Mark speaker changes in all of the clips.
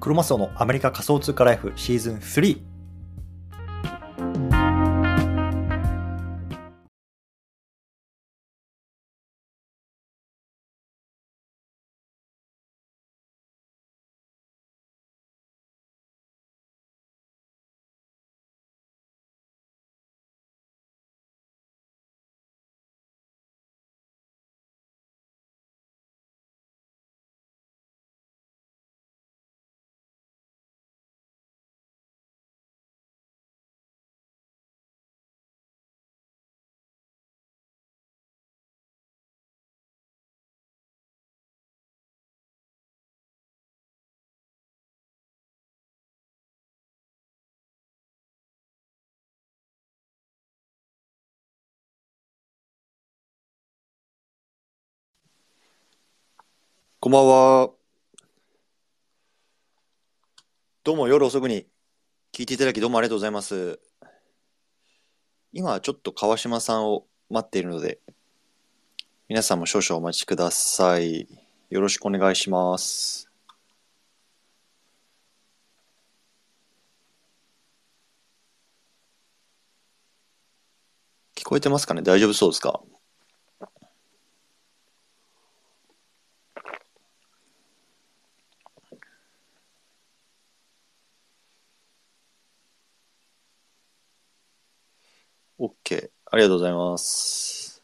Speaker 1: クロマスオのアメリカ仮想通貨ライフシーズン3。
Speaker 2: こんばんは。どうも夜遅くに聞いていただきどうもありがとうございます。今はちょっと川島さんを待っているので、皆さんも少々お待ちください。よろしくお願いします。聞こえてますかね？大丈夫そうですか？ありがとうございます。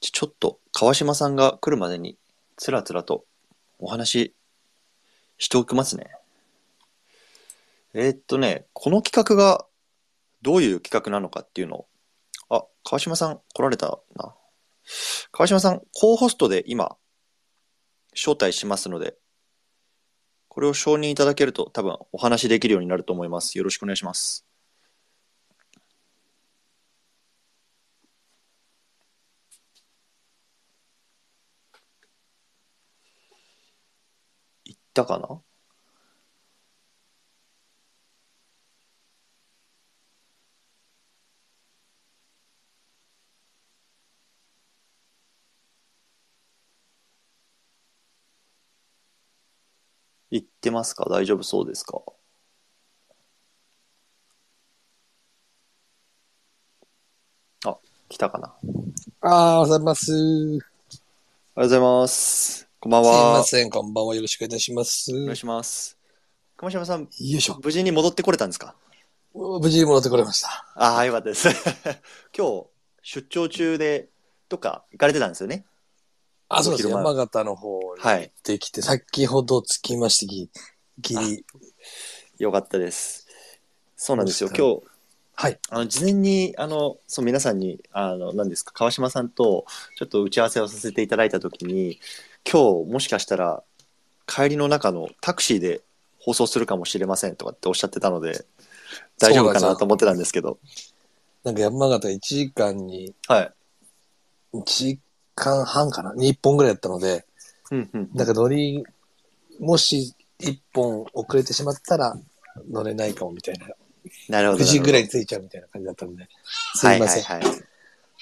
Speaker 2: ちょっと川島さんが来るまでにつらつらとお話ししておきますね。えーっとね、この企画がどういう企画なのかっていうのを、あ、川島さん来られたな。川島さん、コーホストで今、招待しますので、これを承認いただけると多分お話しできるようになると思います。よろしくお願いします。いったかな行ってますか？大丈夫そうですか？あ、来たかな？
Speaker 3: ああ、おはようございます。す
Speaker 2: おはようございます。こんばん
Speaker 3: い
Speaker 2: は。
Speaker 3: ません、こんばんは。よろしくお願いします。よ
Speaker 2: お願いします。熊島さん、
Speaker 3: いしょ。
Speaker 2: 無事に戻ってこれたんですか？
Speaker 3: 無事に戻ってこれました。
Speaker 2: ああ、よかったです。今日、出張中で、どっか行かれてたんですよね？
Speaker 3: あ、そうです。山形の方に
Speaker 2: はい
Speaker 3: 行ってきて、先ほど着きましてき、きり。
Speaker 2: よかったです。そうなんですよ。今日、
Speaker 3: はい。
Speaker 2: あの、事前に、あの、そう、皆さんに、あの、何ですか、川島さんと、ちょっと打ち合わせをさせていただいたときに、今日、もしかしたら、帰りの中のタクシーで放送するかもしれませんとかっておっしゃってたので、大丈夫かなと思ってたんですけど。
Speaker 3: なんか山形1時間に、
Speaker 2: はい。
Speaker 3: 1時間半かな ?2 本ぐらいやったので、
Speaker 2: うんうん。
Speaker 3: なんか乗り、もし1本遅れてしまったら乗れないかもみたいな。
Speaker 2: なるほど。
Speaker 3: 9時ぐらい
Speaker 2: い。
Speaker 3: に着いちゃうみたいな感じだったので。すいません。
Speaker 2: はいはいはい。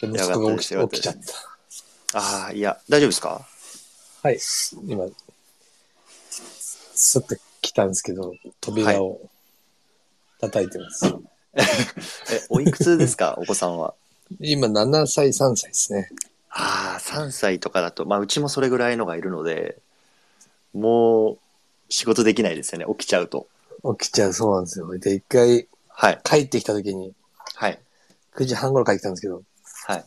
Speaker 3: で息子が起き起きちゃった。
Speaker 2: ああ、いや、大丈夫ですか？
Speaker 3: はい。今、すって来たんですけど、扉を叩いてます。
Speaker 2: え、おいくつですか？お子さんは。
Speaker 3: 今、7歳、3歳ですね。
Speaker 2: ああ、3歳とかだと、まあ、うちもそれぐらいのがいるので、もう、仕事できないですよね、起きちゃうと。
Speaker 3: 起きちゃう、そうなんですよ。で、一回
Speaker 2: はい。
Speaker 3: 帰ってきた時に、
Speaker 2: はい。
Speaker 3: 9時半頃帰ってきたんですけど、
Speaker 2: はい。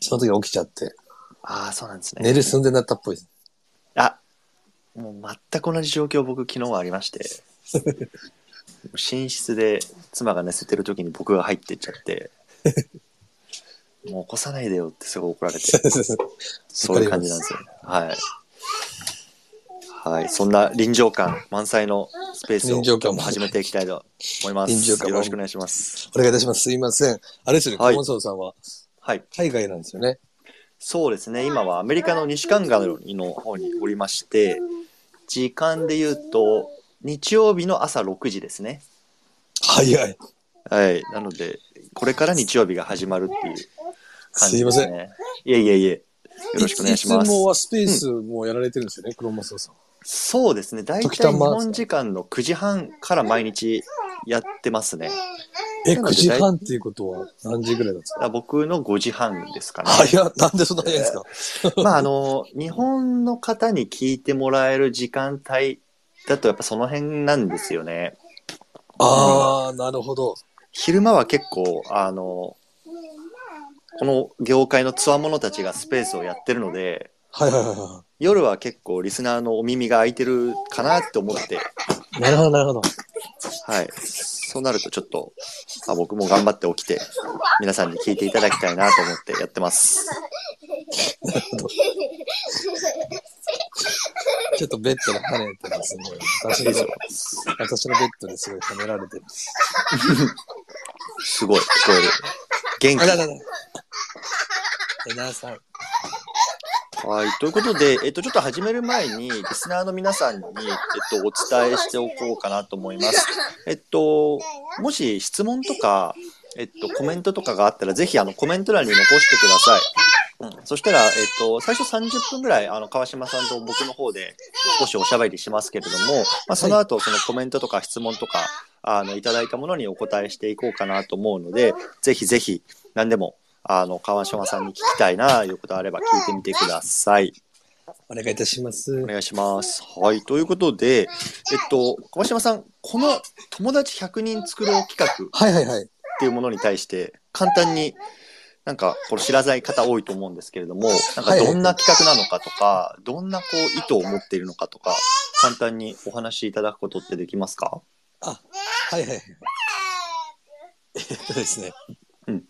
Speaker 3: その時起きちゃって、
Speaker 2: ああ、そうなんですね。
Speaker 3: 寝る寸前だったっぽいです。
Speaker 2: あ、もう全く同じ状況僕昨日はありまして、寝室で妻が寝せてる時に僕が入ってっちゃって、もう起こさないでよってすごい怒られて、そういう感じなんですよね。はい。はい。そんな臨場感満載のスペースを
Speaker 3: 臨場感満載
Speaker 2: 始めていきたいと思います。
Speaker 3: 臨場感満
Speaker 2: よろしくお願いします。
Speaker 3: お願いいたします。すいません。あれですよね、
Speaker 2: はい
Speaker 3: 小松さんは
Speaker 2: はい。
Speaker 3: 海外なんですよね。
Speaker 2: そうですね。今はアメリカの西海岸の方におりまして、時間で言うと、日曜日の朝6時ですね。
Speaker 3: 早い。
Speaker 2: はい。なので、これから日曜日が始まるっていう感じですね。
Speaker 3: すいません。
Speaker 2: いえいえいえ。ろしくお願いします
Speaker 3: いつもはスペースもやられてるんですよね、クロマスオさん。
Speaker 2: そうですね。大体日本時間の9時半から毎日やってますね。
Speaker 3: え、9
Speaker 2: なので
Speaker 3: 時半っていうことは何時ぐらいなんですか？
Speaker 2: あ僕の5時半ですかね。
Speaker 3: 早っなんでそんな早いんですか？
Speaker 2: まああの、日本の方に聞いてもらえる時間帯だとやっぱその辺なんですよね。
Speaker 3: あー、なるほど。
Speaker 2: 昼間は結構、あの、この業界の強者たちがスペースをやってるので、
Speaker 3: はいはいはいは
Speaker 2: 夜は結構リスナーのお耳が開いてるかなって思って、
Speaker 3: い。なるほどなるほど。
Speaker 2: はい。そうなるとちょっと、あ僕も頑張って起きて、皆さんに聞いていただきたいなと思ってやってます。
Speaker 3: ちょっとベッドで跳ねてますね。私の、私のベッドですごい跳ねられてる。
Speaker 2: すごい、聞こえる。元気
Speaker 3: あ。ららら。えなさん。
Speaker 2: はい。ということで、えっと、ちょっと始める前に、リスナーの皆さんに、えっと、お伝えしておこうかなと思います。えっと、もし質問とか、えっと、コメントとかがあったら、ぜひ、あの、コメント欄に残してください。うん。そしたら、えっと、最初30分ぐらい、あの、川島さんと僕の方で少しおしゃべりしますけれども、まあ、その後、そのコメントとか質問とか、あの、いただいたものにお答えしていこうかなと思うので、ぜひぜひ、何でも、あの、川島さんに聞きたいな、いうことあれば聞いてみてください。
Speaker 3: お願いいたします。
Speaker 2: お願いします。はい。ということで、えっと、川島さん、この友達100人作ろう企画っ
Speaker 3: はいはいはい。
Speaker 2: ていうものに対して、簡単に、なんか、これ知らない方多いと思うんですけれども、なんかどんな企画なのかとか、どんなこう意図を持っているのかとか、簡単にお話しいただくことってできますか？
Speaker 3: あ、はいはいはい。えっとですね。
Speaker 2: うん。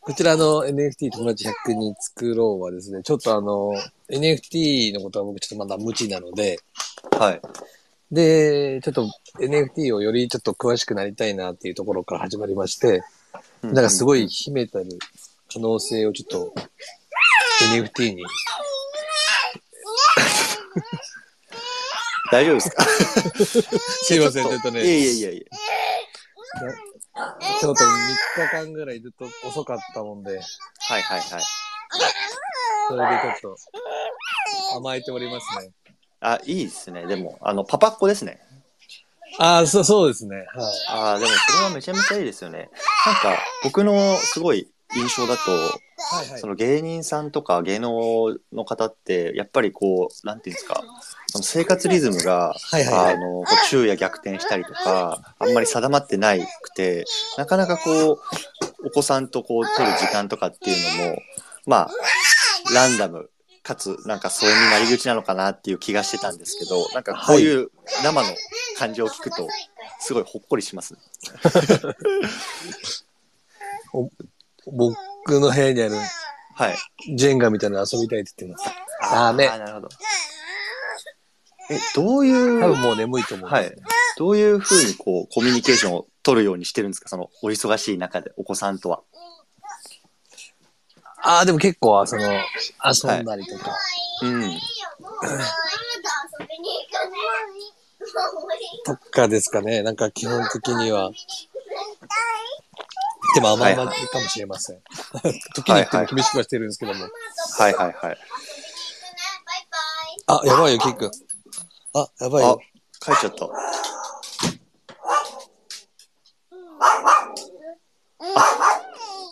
Speaker 3: こちらの NFT 友達100人作ろうはですね、ちょっとあの、NFT のことは僕ちょっとまだ無知なので、
Speaker 2: はい。
Speaker 3: で、ちょっと NFT をよりちょっと詳しくなりたいなっていうところから始まりまして、なんかすごい秘めたる可能性をちょっと NFT に、
Speaker 2: 大丈夫ですか？
Speaker 3: すいません、ちょっとね、
Speaker 2: いえいえいえいえ。
Speaker 3: ちょっと3日間ぐらいずっと遅かったもんで、
Speaker 2: はいはいはい。
Speaker 3: それでちょっと甘えておりますね。
Speaker 2: あ、いいですね。でも、あの、パパっ子ですね。
Speaker 3: ああ、そう、そうですね。はい。
Speaker 2: ああ、でもそれはめちゃめちゃいいですよね。なんか、僕のすごい印象だと、
Speaker 3: はいはい
Speaker 2: その芸人さんとか芸能の方って、やっぱりこう、なんていうんですか、その生活リズムが、
Speaker 3: はいはいはい
Speaker 2: あの、昼夜逆転したりとか、あんまり定まってないくて、なかなかこう、お子さんとこう、取る時間とかっていうのも、まあ、ランダム、かつ、なんかそれになり口なのかなっていう気がしてたんですけど、なんかこういう生の感情を聞くと、すごいほっこりしますね。
Speaker 3: 僕の部屋にある
Speaker 2: はい。
Speaker 3: ジェンガみたいなの遊びたいって言ってます。ダメ
Speaker 2: なるほど。え、どういう、
Speaker 3: 多分もう眠いと思うんですね、
Speaker 2: どういうふうにこう、コミュニケーションを取るようにしてるんですか？その、お忙しい中で、お子さんとは。
Speaker 3: ああ、でも結構、その、遊んだりとか、
Speaker 2: うん。
Speaker 3: とかですかね。なんか基本的には。でも甘々かもしれません。時に言っても厳しくはしてるんですけども。
Speaker 2: はいはいはい。
Speaker 3: あ、やばいよ、キック。あ、やばい
Speaker 2: あ
Speaker 3: よ。、
Speaker 2: 帰っちゃった。あ、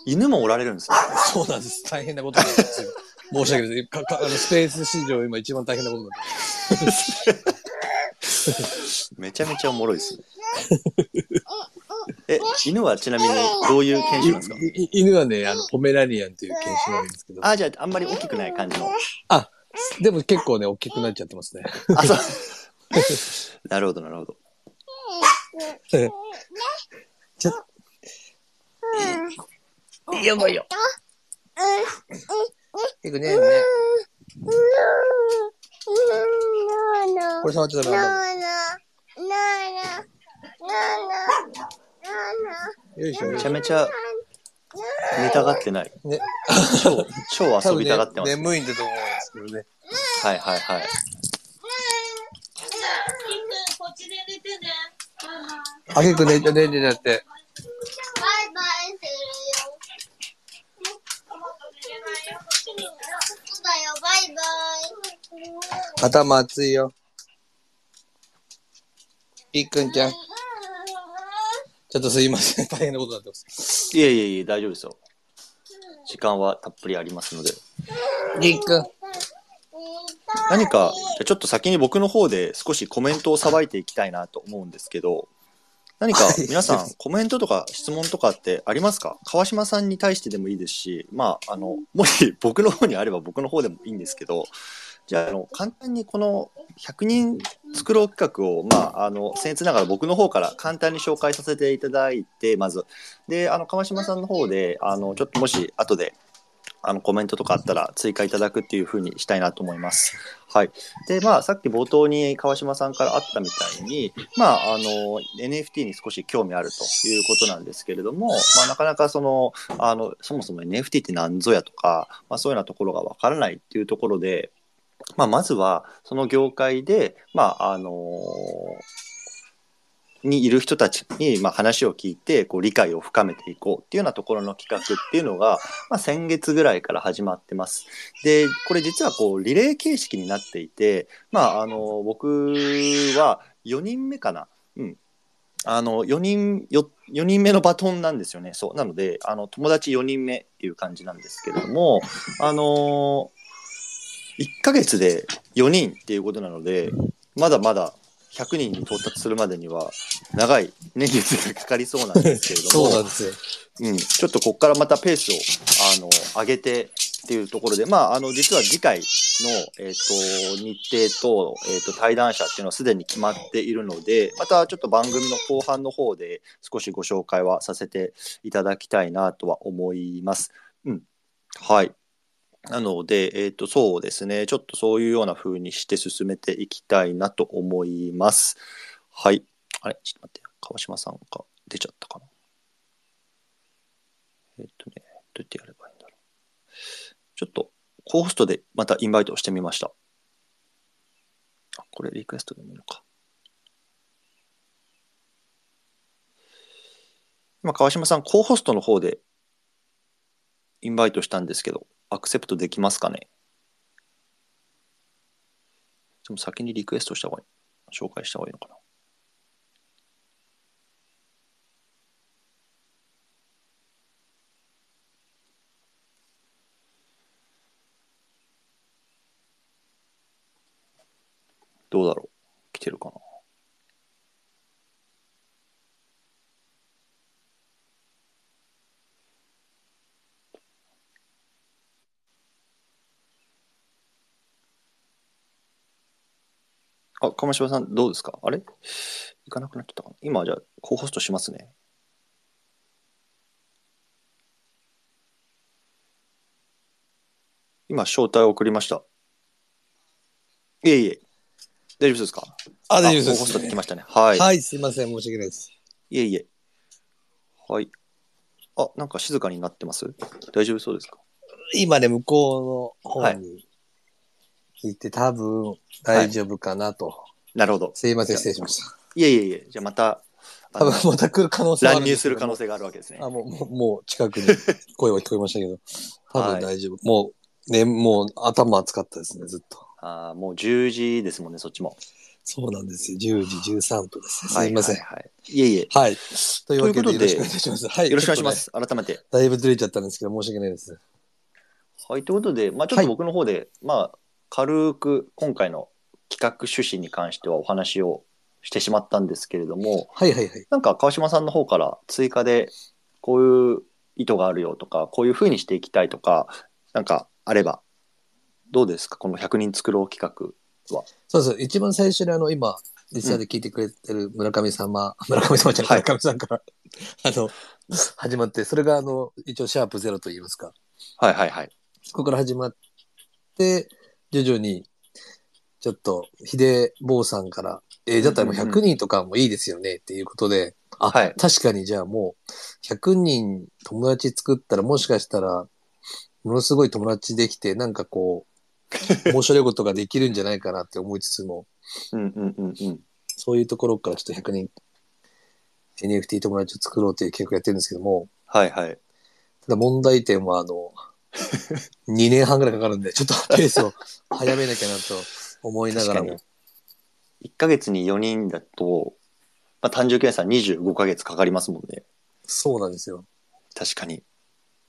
Speaker 2: 犬もおられるんですね。
Speaker 3: そうなんです。大変なことなんですよ。申し訳ないです。かかあのスペース史上今一番大変なことになってます。
Speaker 2: めちゃめちゃおもろいですね。え、犬はちなみにどういう犬種なんですか？
Speaker 3: 犬はね、あの、ポメラニアンという犬種なんですけど。
Speaker 2: あ、じゃああんまり大きくない感じの。
Speaker 3: あ、でも結構ね、大きくなっちゃってますね。
Speaker 2: あ、そう。なるほどなるほど。
Speaker 3: ちょやばいよ。結構ね、ね。これ触っちゃダメ。よいしょ。
Speaker 2: めちゃめちゃ寝たがってない。
Speaker 3: ね、
Speaker 2: 超、超遊びたがってます、ね。
Speaker 3: 眠いんだと思うんですけどね。
Speaker 2: はいはいはい。
Speaker 4: こっちで寝てね。
Speaker 3: あ、結構寝て、寝てやって。
Speaker 4: バイバイするよ。トマト寝れないよ。こっちに
Speaker 3: 頭熱いよ。いっくんちゃん。ちょっとすいません。大変なことになってます。
Speaker 2: いえいえいえ、大丈夫ですよ。時間はたっぷりありますので。
Speaker 3: いっくん。
Speaker 2: 何か、じゃあちょっと先に僕の方で少しコメントをさばいていきたいなと思うんですけど、何か
Speaker 3: はい
Speaker 2: 皆さんコメントとか質問とかってありますか？川島さんに対してでもいいですし、まあ、あの、もし僕の方にあれば僕の方でもいいんですけど、じゃあ、あの、簡単にこの100人作ろう企画を、まあ、あの、僭越ながら僕の方から簡単に紹介させていただいて、まず。で、あの、川島さんの方で、あの、ちょっともし後で、あの、コメントとかあったら追加いただくっていうふうにしたいなと思います。はい。で、まあ、さっき冒頭に川島さんからあったみたいに、まあ、あの、NFT に少し興味あるということなんですけれども、まあ、なかなかその、あの、そもそも NFT って何ぞやとか、まあ、そういうようなところがわからないっていうところで、まあ、まずは、その業界で、まあ、あのにいる人たちに、まあ、話を聞いてこう理解を深めていこうっていうようなところの企画っていうのが、まあ、先月ぐらいから始まってます。でこれ実はこうリレー形式になっていて、まあ、あの僕は4人目かな。うんあの4人よ4人目のバトンなんですよね。そうなのであの友達4人目っていう感じなんですけれどもあの1ヶ月で4人っていうことなのでまだまだ100人に到達するまでには長い年月がかかりそうなんですけれども
Speaker 3: そうなんですよ。
Speaker 2: うん、ちょっとここからまたペースをあの上げてっていうところで、まあ、あの実は次回の、えー、と日程と,、えー、と対談者っていうのはすでに決まっているのでまたちょっと番組の後半の方で少しご紹介はさせていただきたいなとは思います。うん、はいなので、えっ、と、そうですね。ちょっとそういうような風にして進めていきたいなと思います。はい。あれ？ちょっと待って。川島さんが出ちゃったかな？えっ、とね、どうやってやればいいんだろう。ちょっと、コーホストでまたインバイトをしてみました。あ、これリクエストでもいいのか。今、川島さん、コーホストの方でインバイトしたんですけど、アクセプトできますかね？でも先にリクエストした方がいい。紹介した方がいいのかな？どうだろう？来てるかな？あ、鎌島さんどうですか？あれ？行かなくなっちゃったかな？今じゃあ、コーホストしますね。今、招待を送りました。いえいえ。大丈夫ですか？
Speaker 3: あ、大丈夫
Speaker 2: コーホストましたね。はい。
Speaker 3: はい、すいません。申し訳ないです。
Speaker 2: いえいえ。はい。あ、なんか静かになってます？大丈夫そうですか？
Speaker 3: 今ね、向こうの方に行って、多分大丈夫かなと。
Speaker 2: なるほど。
Speaker 3: すいません、失礼しました。
Speaker 2: いえいえいえ。じゃあまた、あの
Speaker 3: 多分また来る可能性はある
Speaker 2: 乱入
Speaker 3: すけど
Speaker 2: する可能性があるわけですね。
Speaker 3: あ、もう、もう、もう近くに 声は聞こえましたけど、多分大丈夫。もう、ね、もう頭熱かったですね、ずっと。
Speaker 2: あーもう10時ですもんね、そっちも。
Speaker 3: そうなんですよ。10時13分ですね。すいません。
Speaker 2: はいはいはい、いえいえ。
Speaker 3: はい。というわけで、よろしくお願いします。はい。
Speaker 2: よろしくお願いしま
Speaker 3: ちょっ
Speaker 2: す。改めて。
Speaker 3: とね。だいぶずれちゃったんですけど、申し訳ないです。
Speaker 2: はい、ということで、まあ、ちょっと僕の方で、まあ、軽く今回の企画趣旨に関してはお話をしてしまったんですけれども、
Speaker 3: はいはいはい。
Speaker 2: なんか川島さんの方から追加でこういう意図があるよとか、こういうふうにしていきたいとか、なんかあれば、どうですか？この100人作ろう企画は。
Speaker 3: そうそう。一番最初にあの、今、実際で聞いてくれてる村上様、村上様じゃない、
Speaker 2: はい
Speaker 3: 村上さんから、あの、始まって、それがあの、一応シャープゼロと言いますか。
Speaker 2: はいはいはい。
Speaker 3: そこから始まって、徐々に、ちょっと、秀坊さんから、えーだったらもう100人とかもいいですよねっていうことで、あ、
Speaker 2: はい
Speaker 3: 確かにじゃあもう、100人友達作ったらもしかしたら、ものすごい友達できて、なんかこう、面白いことができるんじゃないかなって思いつつも、
Speaker 2: うんうんうんうん。
Speaker 3: そういうところからちょっと100人 NFT 友達を作ろうという計画やってるんですけども、
Speaker 2: はいはい。
Speaker 3: ただ問題点は、あの、2年半ぐらいかかるんで、ちょっと ペースを早めなきゃなと思いながらも
Speaker 2: 確。1ヶ月に4人だと、まあ、単純計算25ヶ月かかりますもんね。
Speaker 3: そうなんですよ。
Speaker 2: 確かに。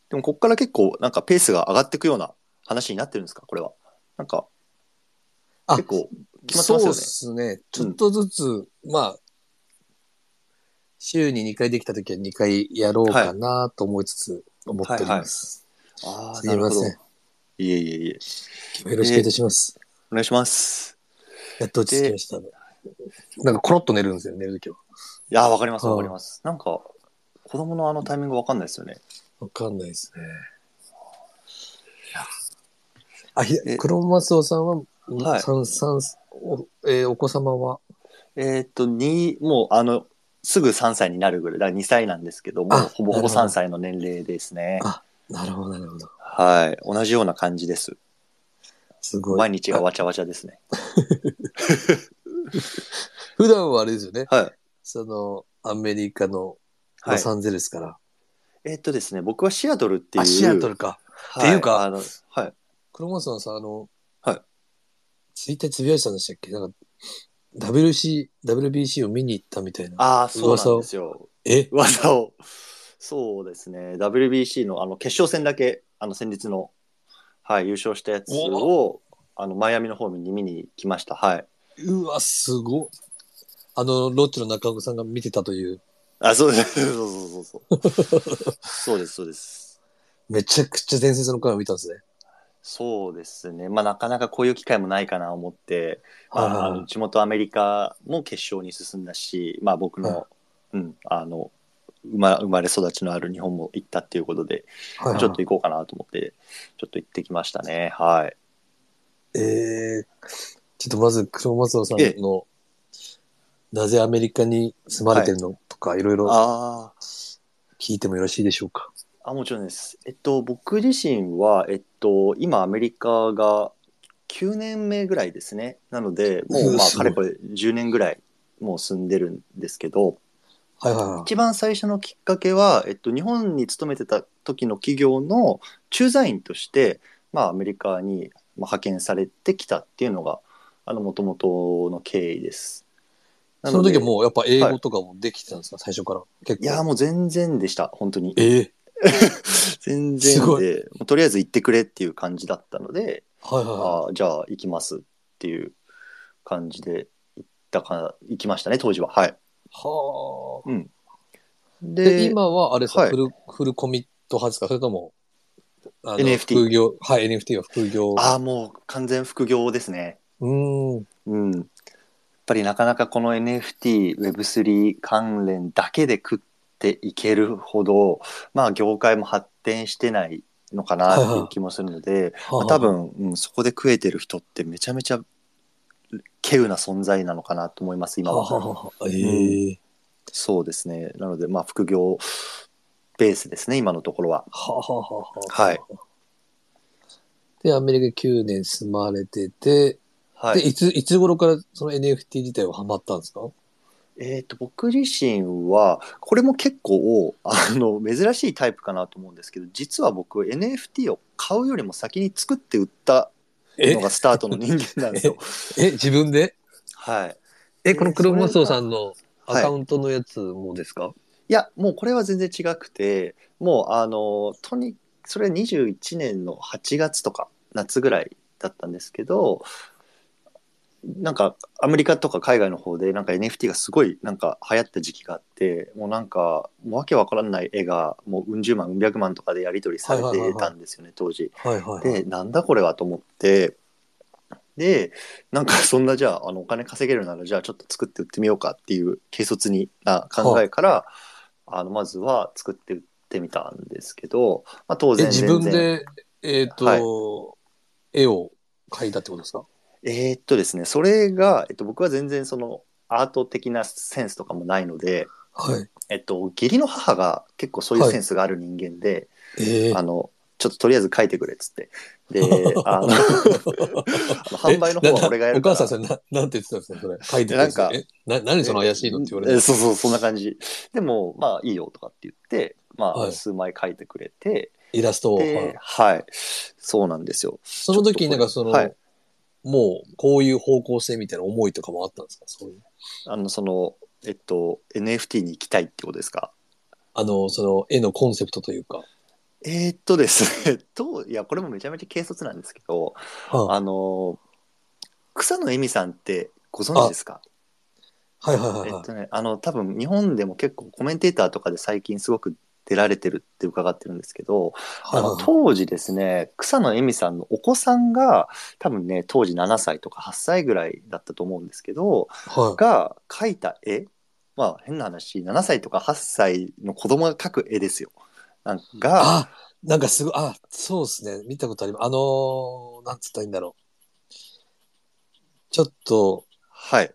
Speaker 2: でもこっから結構なんかペースが上がっていくような話になってるんですか？これは。なんか、
Speaker 3: あ
Speaker 2: 結構決まってますよね
Speaker 3: そうで。すね。ちょっとずつ、まあ、週に2回できた時は2回やろうかなと思いつつ思っております。
Speaker 2: ああ、
Speaker 3: すい
Speaker 2: なるほど。
Speaker 3: ません。
Speaker 2: いえいえいえ。
Speaker 3: よろしくいたします。
Speaker 2: お願いします。
Speaker 3: やっと落ち着きました。なんかコロッと寝るんですよ、寝る時は。
Speaker 2: いやー、わかります
Speaker 3: うん
Speaker 2: わかります。なんか、子供のあのタイミングわかんないですよね。
Speaker 3: わかんないですね。あ、ひ
Speaker 2: え
Speaker 3: 黒松尾さんは、
Speaker 2: はい
Speaker 3: おえーお子様は、
Speaker 2: えーっと、に、もう、あの、すぐ3歳になるぐらい、だから2歳なんですけども、
Speaker 3: あ
Speaker 2: ほぼほぼ
Speaker 3: なるほど
Speaker 2: 3歳の年齢ですね。
Speaker 3: あなるほど、なるほど。
Speaker 2: はい。同じような感じです。
Speaker 3: すごい。
Speaker 2: 毎日がわちゃわちゃですね。
Speaker 3: 普段はあれですよね。
Speaker 2: はい。
Speaker 3: その、アメリカの
Speaker 2: はい
Speaker 3: ロサンゼルスから。
Speaker 2: えーっとですね、僕はシアトルっていう。
Speaker 3: あ、シアトルか。
Speaker 2: は
Speaker 3: っていうか
Speaker 2: あの、はい。
Speaker 3: 黒松さんさ、あの、
Speaker 2: はい。
Speaker 3: ツイッターつぶやいてたんでしたっけ？なんか、WC、WBC を見に行ったみたいな。
Speaker 2: ああ、そうなんですよ。
Speaker 3: え？
Speaker 2: 技を。そうですね。WBC のあの決勝戦だけ、あの先日の、はい、優勝したやつを、あの、マイアミの方に見に来ました。はい。
Speaker 3: うわ、すごっ。あの、ロッチの中岡さんが見てたという、
Speaker 2: あ、そうです。そうそうそうそう。そうです、そうです。
Speaker 3: めちゃくちゃ伝説の回を見たんですね。
Speaker 2: そうですね。まあ、なかなかこういう機会もないかなと思って、まあ、あの地元アメリカも決勝に進んだし、まあ、僕の、
Speaker 3: はい
Speaker 2: うん、あの、生ま生まれ育ちのある日本も行ったっていうことで、
Speaker 3: はいはい
Speaker 2: ちょっと行こうかなと思って、ちょっと行ってきましたね。はい。
Speaker 3: えー、ちょっとまず黒松尾さん
Speaker 2: え
Speaker 3: の、なぜアメリカに住まれてるのとか、いろいろ
Speaker 2: あ
Speaker 3: 聞いてもよろしいでしょうか？
Speaker 2: あ、あ、もちろんです。えっと、僕自身は、えっと、今アメリカが9年目ぐらいですね。なので、もう、まあ、かれこれ10年ぐらいもう住んでるんですけど、
Speaker 3: はいはいはい。
Speaker 2: 一番最初のきっかけは、えっと、日本に勤めてた時の企業の駐在員として、まあ、アメリカにまあ派遣されてきたっていうのが、あの、もともとの経緯です。
Speaker 3: その時はもうやっぱ英語とかもできてたんですか、最初から？結構。
Speaker 2: いや、もう全然でした、本当に。
Speaker 3: えー、
Speaker 2: 全然で、もうとりあえず行ってくれっていう感じだったので、
Speaker 3: はいはいは
Speaker 2: ああ、じゃあ行きますっていう感じで行ったか、行きましたね、当時は。はい。
Speaker 3: い。はあ。
Speaker 2: で、
Speaker 3: で、今はあれですか、
Speaker 2: はい
Speaker 3: フル、フルコミット派ですか？それとも、あの
Speaker 2: NFT
Speaker 3: 副業？はい、NFT は副業。
Speaker 2: ああ、もう完全副業ですね。
Speaker 3: うーん。
Speaker 2: うん。やっぱりなかなかこの NFT、Web3 関連だけで食っていけるほど、まあ業界も発展してないのかなっていう気もするので、まあ多分、うん、そこで食えてる人ってめちゃめちゃ稀有な存在なのかなと思います、今
Speaker 3: はは。ええ
Speaker 2: そうですね。なので、まあ副業ベースですね、今のところは。
Speaker 3: はははは。
Speaker 2: はい。
Speaker 3: で、アメリカ9年住まれてて、で、
Speaker 2: はい。
Speaker 3: いつ、いつ頃からその NFT 自体はハマったんですか？
Speaker 2: えっ、と、僕自身は、これも結構、あの、珍しいタイプかなと思うんですけど、実は僕、NFT を買うよりも先に作って売った
Speaker 3: え
Speaker 2: のがスタートの人間なんですよ。
Speaker 3: え、自分で？
Speaker 2: はい。
Speaker 3: え、この黒松尾さんの
Speaker 2: はい
Speaker 3: アカウントのやつもですか、
Speaker 2: い。や、もうこれは全然違くて、もう、あの、とに、それは21年の8月とか、夏ぐらいだったんですけど、なんかアメリカとか海外の方でなんか NFT がすごいなんか流行った時期があってもうなんかもうわけわからない絵がもううん十万うん百万とかでやり取りされてたんですよね当時。
Speaker 3: はいはいはい。
Speaker 2: でなんだこれはと思ってでなんかそんなじゃああのお金稼げるならじゃあちょっと作って売ってみようかっていう軽率にな考えから、あのまずは作って売ってみたんですけど、まあ、当
Speaker 3: え、
Speaker 2: 然
Speaker 3: 自分で、えっ、と、
Speaker 2: はい
Speaker 3: 絵を描いたってことですか？
Speaker 2: えーっとですねそれが、えっと、僕は全然そのアート的なセンスとかもないので、
Speaker 3: はい。
Speaker 2: えっと、義理の母が結構そういうセンスがある人間で、
Speaker 3: ええ
Speaker 2: あのちょっととりあえず書いてくれっつってで あの販売の方は俺がやるから
Speaker 3: お母さんそれな、なんて言ってたんですかそれ。書いてくれ
Speaker 2: なんか
Speaker 3: え、な、何その怪しいのって言われて。
Speaker 2: えそうそうそんな感じでもまあいいよとかって言ってまあ、
Speaker 3: はい
Speaker 2: 数枚書いてくれて
Speaker 3: イラストを。
Speaker 2: で
Speaker 3: はい
Speaker 2: はい。そうなんですよ。
Speaker 3: その時になんかその、
Speaker 2: はい
Speaker 3: もうこういう方向性みたいな思いとかもあったんですか？そういう。
Speaker 2: あの、その、えっと、NFT に行きたいってことですか？
Speaker 3: あの、その絵のコンセプトというか。
Speaker 2: えーっとですね、と、いや、これもめちゃめちゃ軽率なんですけど、
Speaker 3: は
Speaker 2: あの、草野恵美さんってご存知ですか？
Speaker 3: いはいはいはい。
Speaker 2: えっとね、あの、多分日本でも結構コメンテーターとかで最近すごく出られてるって伺ってるんですけど、あの当時ですね、草野恵美さんのお子さんが多分ね、当時7歳とか8歳ぐらいだったと思うんですけど、
Speaker 3: はい
Speaker 2: が描いた絵、まあ変な話、7歳とか8歳の子供が描く絵ですよ。なんが、
Speaker 3: あ、なんかすごい、あ、そうですね。見たことあります。あのーなんつったらいいんだろう。ちょっと
Speaker 2: はい。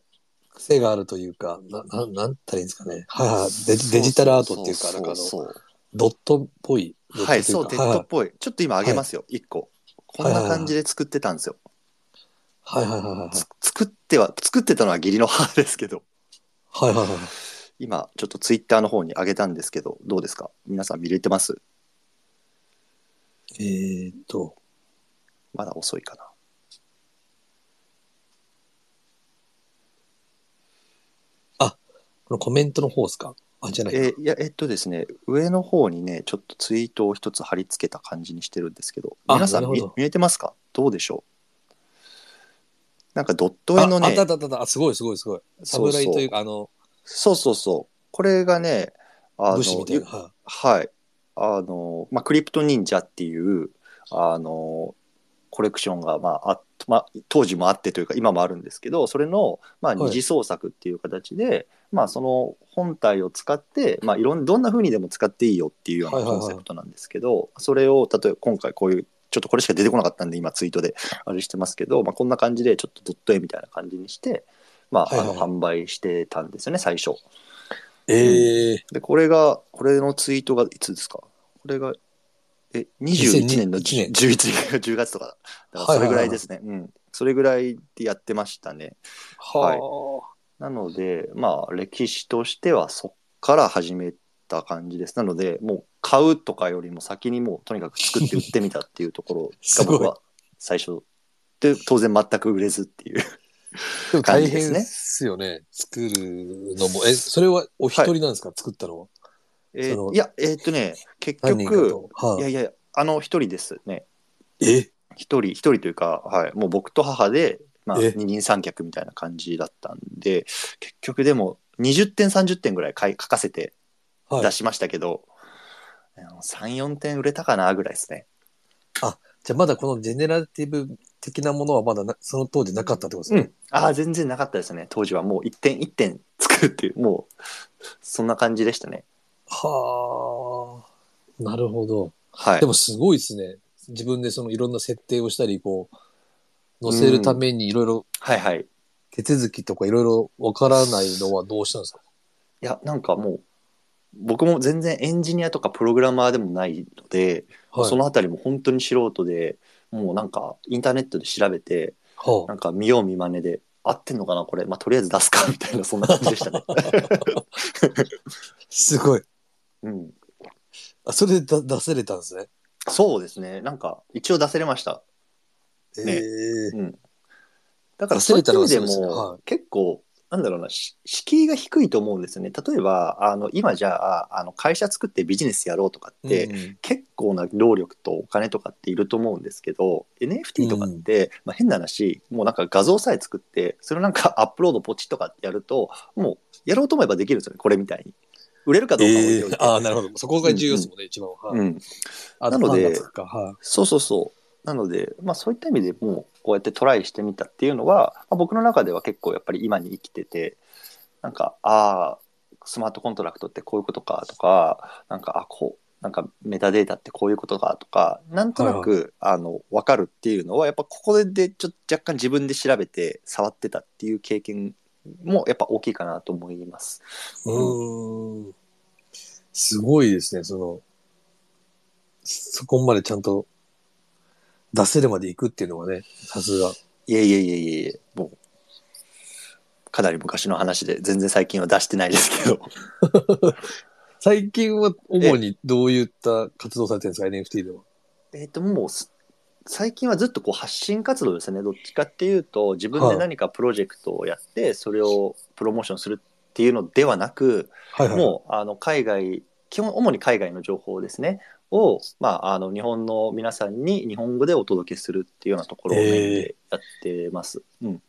Speaker 3: 癖があるというか、な、ななんたらいいんですかね。はいはい。デジデジタルアートっていうか、なんかあの、ドットっぽい。
Speaker 2: はい、そう、デッドっぽい。ちょっと今あげますよ、一個。こんな感じで作ってたんですよ。
Speaker 3: はいはいはいはい
Speaker 2: 作っては、作ってたのは義理の母ですけど、
Speaker 3: はいはいはい。
Speaker 2: 今ちょっとツイッターの方に上げたんですけど、どうですか？皆さん見れてます？
Speaker 3: えーっと、
Speaker 2: まだ遅いかな。
Speaker 3: このコメントの方ですか？あ、じゃない。
Speaker 2: えーいや、えっとですね、上の方にね、ちょっとツイートを一つ貼り付けた感じにしてるんですけど、
Speaker 3: あ
Speaker 2: 皆さん見
Speaker 3: なるほど
Speaker 2: 見えてますか？どうでしょう？なんかドット絵のね
Speaker 3: ああったあ、ったあったあった。すごいすごいすごい。
Speaker 2: そうそう
Speaker 3: 侍というか、あの、
Speaker 2: そうそうそう。これがね、あ
Speaker 3: 武士みたいな。
Speaker 2: ゆ
Speaker 3: は
Speaker 2: はい。あの、まあ、クリプト忍者っていう、あの、コレクションが、まあ、あまあ、当時もあってというか、今もあるんですけど、それの、まあ、
Speaker 3: い
Speaker 2: 二次創作っていう形で、まあ、その本体を使って、まあ、いろん、どんな風にでも使っていいよっていうような
Speaker 3: はいはいはい
Speaker 2: コンセプトなんですけど、それを、例えば今回こういう、ちょっとこれしか出てこなかったんで、今ツイートであれしてますけど、まあ、こんな感じで、ちょっとドット絵みたいな感じにして、まあ、あの、
Speaker 3: はいはいはい
Speaker 2: 販売してたんですよね、最初。
Speaker 3: い。ええ
Speaker 2: で、これが、これのツイートがいつですか？これが、え、21年の
Speaker 3: 2001
Speaker 2: 11 10月とかだ。だからそれぐらいですね。うん。それぐらいでやってましたね。
Speaker 3: は
Speaker 2: なので、まあ、歴史としてはそっから始めた感じです。なので、もう買うとかよりも先にもうとにかく作って売ってみたっていうところが 僕は最初。で、当然全く売れずっていう。
Speaker 3: あ。でも大変
Speaker 2: 感じですね
Speaker 3: ですよね。作るのも。え、それはお一人なんですか、作ったのは？
Speaker 2: え
Speaker 3: その
Speaker 2: ーいや、えーっとね、結局、
Speaker 3: と。はい
Speaker 2: やいや、あの一人ですね。
Speaker 3: え？
Speaker 2: 一人、一人というか、はい、もう僕と母で、まあ、
Speaker 3: え
Speaker 2: 二人三脚みたいな感じだったんで、結局でも20点、30点ぐらい書かせて
Speaker 3: はい
Speaker 2: 出。しましたけど、あの3、4点売れたかなぐらいですね。
Speaker 3: じゃあまだこのジェネラティブ的なものはまだなその当時なかったってことですね。
Speaker 2: うん。ああ、全然なかったですね。当時はもう1点、1点作るっていう、もう、そんな感じでしたね。
Speaker 3: はあ。なるほど。
Speaker 2: はい
Speaker 3: で。もすごいですね。自分でそのいろんな設定をしたり、こう、載せるためにいろいろ
Speaker 2: はいはい。
Speaker 3: 手続きとかいろいろわからないのはどうしたんですか？
Speaker 2: いや、なんかもう、僕も全然エンジニアとかプログラマーでもないので、
Speaker 3: はい。
Speaker 2: そのあたりも本当に素人で、もうなんかインターネットで調べて、
Speaker 3: は
Speaker 2: なんか見よう見まねで、合ってんのかなこれ。まあ、とりあえず出すかみたいな、そんな感じでしたね。
Speaker 3: あ、すごい。
Speaker 2: うん。
Speaker 3: あ、それでだ出せれたんですね。
Speaker 2: そうですね。なんか、一応出せれました。
Speaker 3: え
Speaker 2: ね
Speaker 3: え
Speaker 2: うん。だから、そういった意味でも、結構、なんだろうな、し敷居が低いと思うんですよね。例えば、あの、今じゃあ、あの、会社作ってビジネスやろうとかって、
Speaker 3: うん。
Speaker 2: 結構な労力とお金とかっていると思うんですけど NFT とかって、まあ、変な話もうなんか画像さえ作ってそれをなんかアップロードポチッとかってやるともうやろうと思えばできるんですよねこれみたいに。売れるかどうかは置いておいて、
Speaker 3: ええああ、なるほど。そこが重要ですもんね、一番。は。はい。
Speaker 2: うん、
Speaker 3: あ
Speaker 2: なので。そうそうそうなので、まあ、そういった意味でもうこうやってトライしてみたっていうのは、まあ、僕の中では結構やっぱり今に生きててなんかああスマートコントラクトってこういうことかとかなんかあこうなんかメタデータってこういうことかとかなんとなく、あの分かるっていうのはやっぱここでちょっと若干自分で調べて触ってたっていう経験もやっぱ大きいかなと思います。
Speaker 3: うーん。すごいですね、その、そこまでちゃんと出せるまで行くっていうのはね、さすが。
Speaker 2: いえいえいえいえいえもうかなり昔の話で全然最近は出してないですけど
Speaker 3: 最近は主にどういった活動されてるんですか ?NFT では。
Speaker 2: えっ、と、もうす、最近はずっとこう発信活動ですね。どっちかっていうと、自分で何かプロジェクトをやって、それをプロモーションするっていうのではなく、
Speaker 3: はいはい。
Speaker 2: もう、あの、海外、基本、主に海外の情報ですね。を、まあ、あの、日本の皆さんに日本語でお届けするっていうようなところをメインでやってます。うん。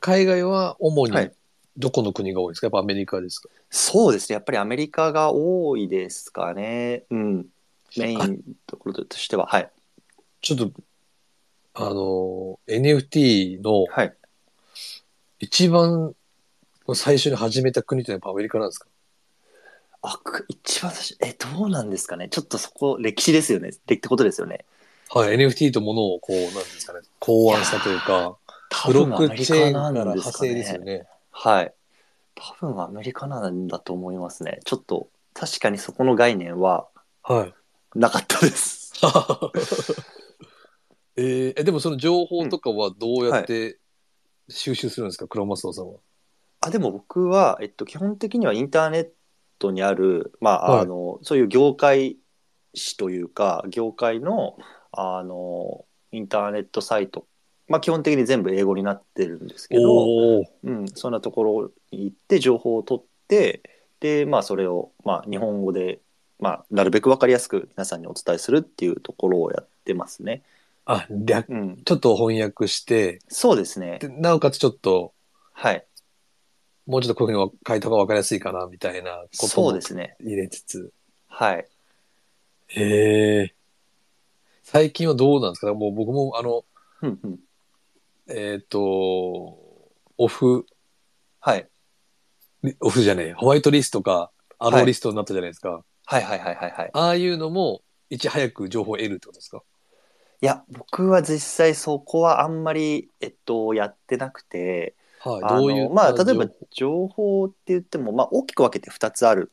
Speaker 3: 海外は主に
Speaker 2: はい
Speaker 3: どこの国が多いですか？やっぱアメリカですか？
Speaker 2: そうですね。やっぱりアメリカが多いですかね。うん。メインところとしては、はい。
Speaker 3: ちょっと、あの、NFT の
Speaker 2: はい。
Speaker 3: 一番最初に始めた国ってやっぱアメリカなんですか？
Speaker 2: あ、く一番最初、え、どうなんですかね？ちょっとそこ、歴史ですよね。ってことですよね。
Speaker 3: はい、NFT とものをこう、なんですかね、考案したというか、
Speaker 2: 多
Speaker 3: ブロッ
Speaker 2: 分アメリ
Speaker 3: クチェーン
Speaker 2: カ
Speaker 3: から派生ですよ
Speaker 2: ね。
Speaker 3: ね。
Speaker 2: はい。多分アメリカなんだと思いますね。ちょっと、確かにそこの概念は
Speaker 3: はい。
Speaker 2: なかったです。
Speaker 3: えーえ、でもその情報とかはどうやって収集するんですか、クロマスオさんは。
Speaker 2: あ、でも僕は、えっと、基本的にはインターネットにある、まあ、
Speaker 3: はい
Speaker 2: あの、そういう業界誌というか、業界の、あの、インターネットサイト、まあ、基本的に全部英語になってるんですけど、うん、そんなところに行って情報を取って、で、まあ、それを、まあ、日本語で、まあ、なるべくわかりやすく皆さんにお伝えするっていうところをやってますね。
Speaker 3: あ、略、
Speaker 2: うん。
Speaker 3: ちょっと翻訳して、
Speaker 2: そうですね。
Speaker 3: でなおかつちょっと、
Speaker 2: はい。
Speaker 3: もうちょっとこういうふうに書いた方がわかりやすいかな、みたいなことも
Speaker 2: そうですね。
Speaker 3: 入れつつ。
Speaker 2: はい。
Speaker 3: へえ。最近はどうなんですか？もう僕も、あの、
Speaker 2: うんうん。
Speaker 3: えっ、と、オフ、
Speaker 2: はい。
Speaker 3: オフじゃねえ、ホワイトリストか、アローリストになったじゃないですか。
Speaker 2: はいはいはいはいはい。
Speaker 3: ああいうのも、いち早く情報を得るってことですか？
Speaker 2: いや、僕は実際そこはあんまり、えっと、やってなくて、
Speaker 3: はい。
Speaker 2: あ
Speaker 3: どういう
Speaker 2: の、まあ、例えば
Speaker 3: 情
Speaker 2: 情報って言っても、まあ、大きく分けて2つある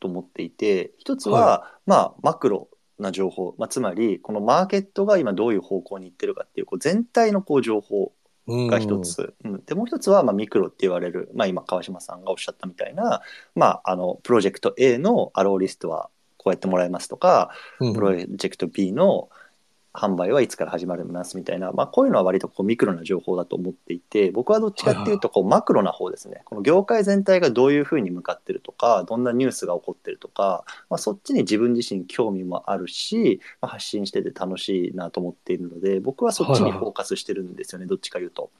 Speaker 2: と思っていて、一つは、まあ、マクロな情報、まあ、つまり、このマーケットが今どういう方向に行ってるかっていう、こう全体のこう情報
Speaker 3: 報
Speaker 2: が一。つ、うん。でもう一つは、まあ、ミクロって言われる、まあ、今川島さんがおっしゃったみたいな、まあ、あのプロジェクト A のアローリストはこうやってもらえますとか、
Speaker 3: うん。
Speaker 2: プロジェクト B の販売はいつから始まりますみたいな、まあ、こういうのは割とこうミクロな情報だと思っていて僕はどっちかっていうとこうマクロな方ですね。この業界全体がどういうふうに向かってるとかどんなニュースが起こってるとか、まあ、そっちに自分自身興味もあるし、まあ、発信してて楽しいなと思っているので僕はそっちにフォーカスしてるんですよねどっちか言うと。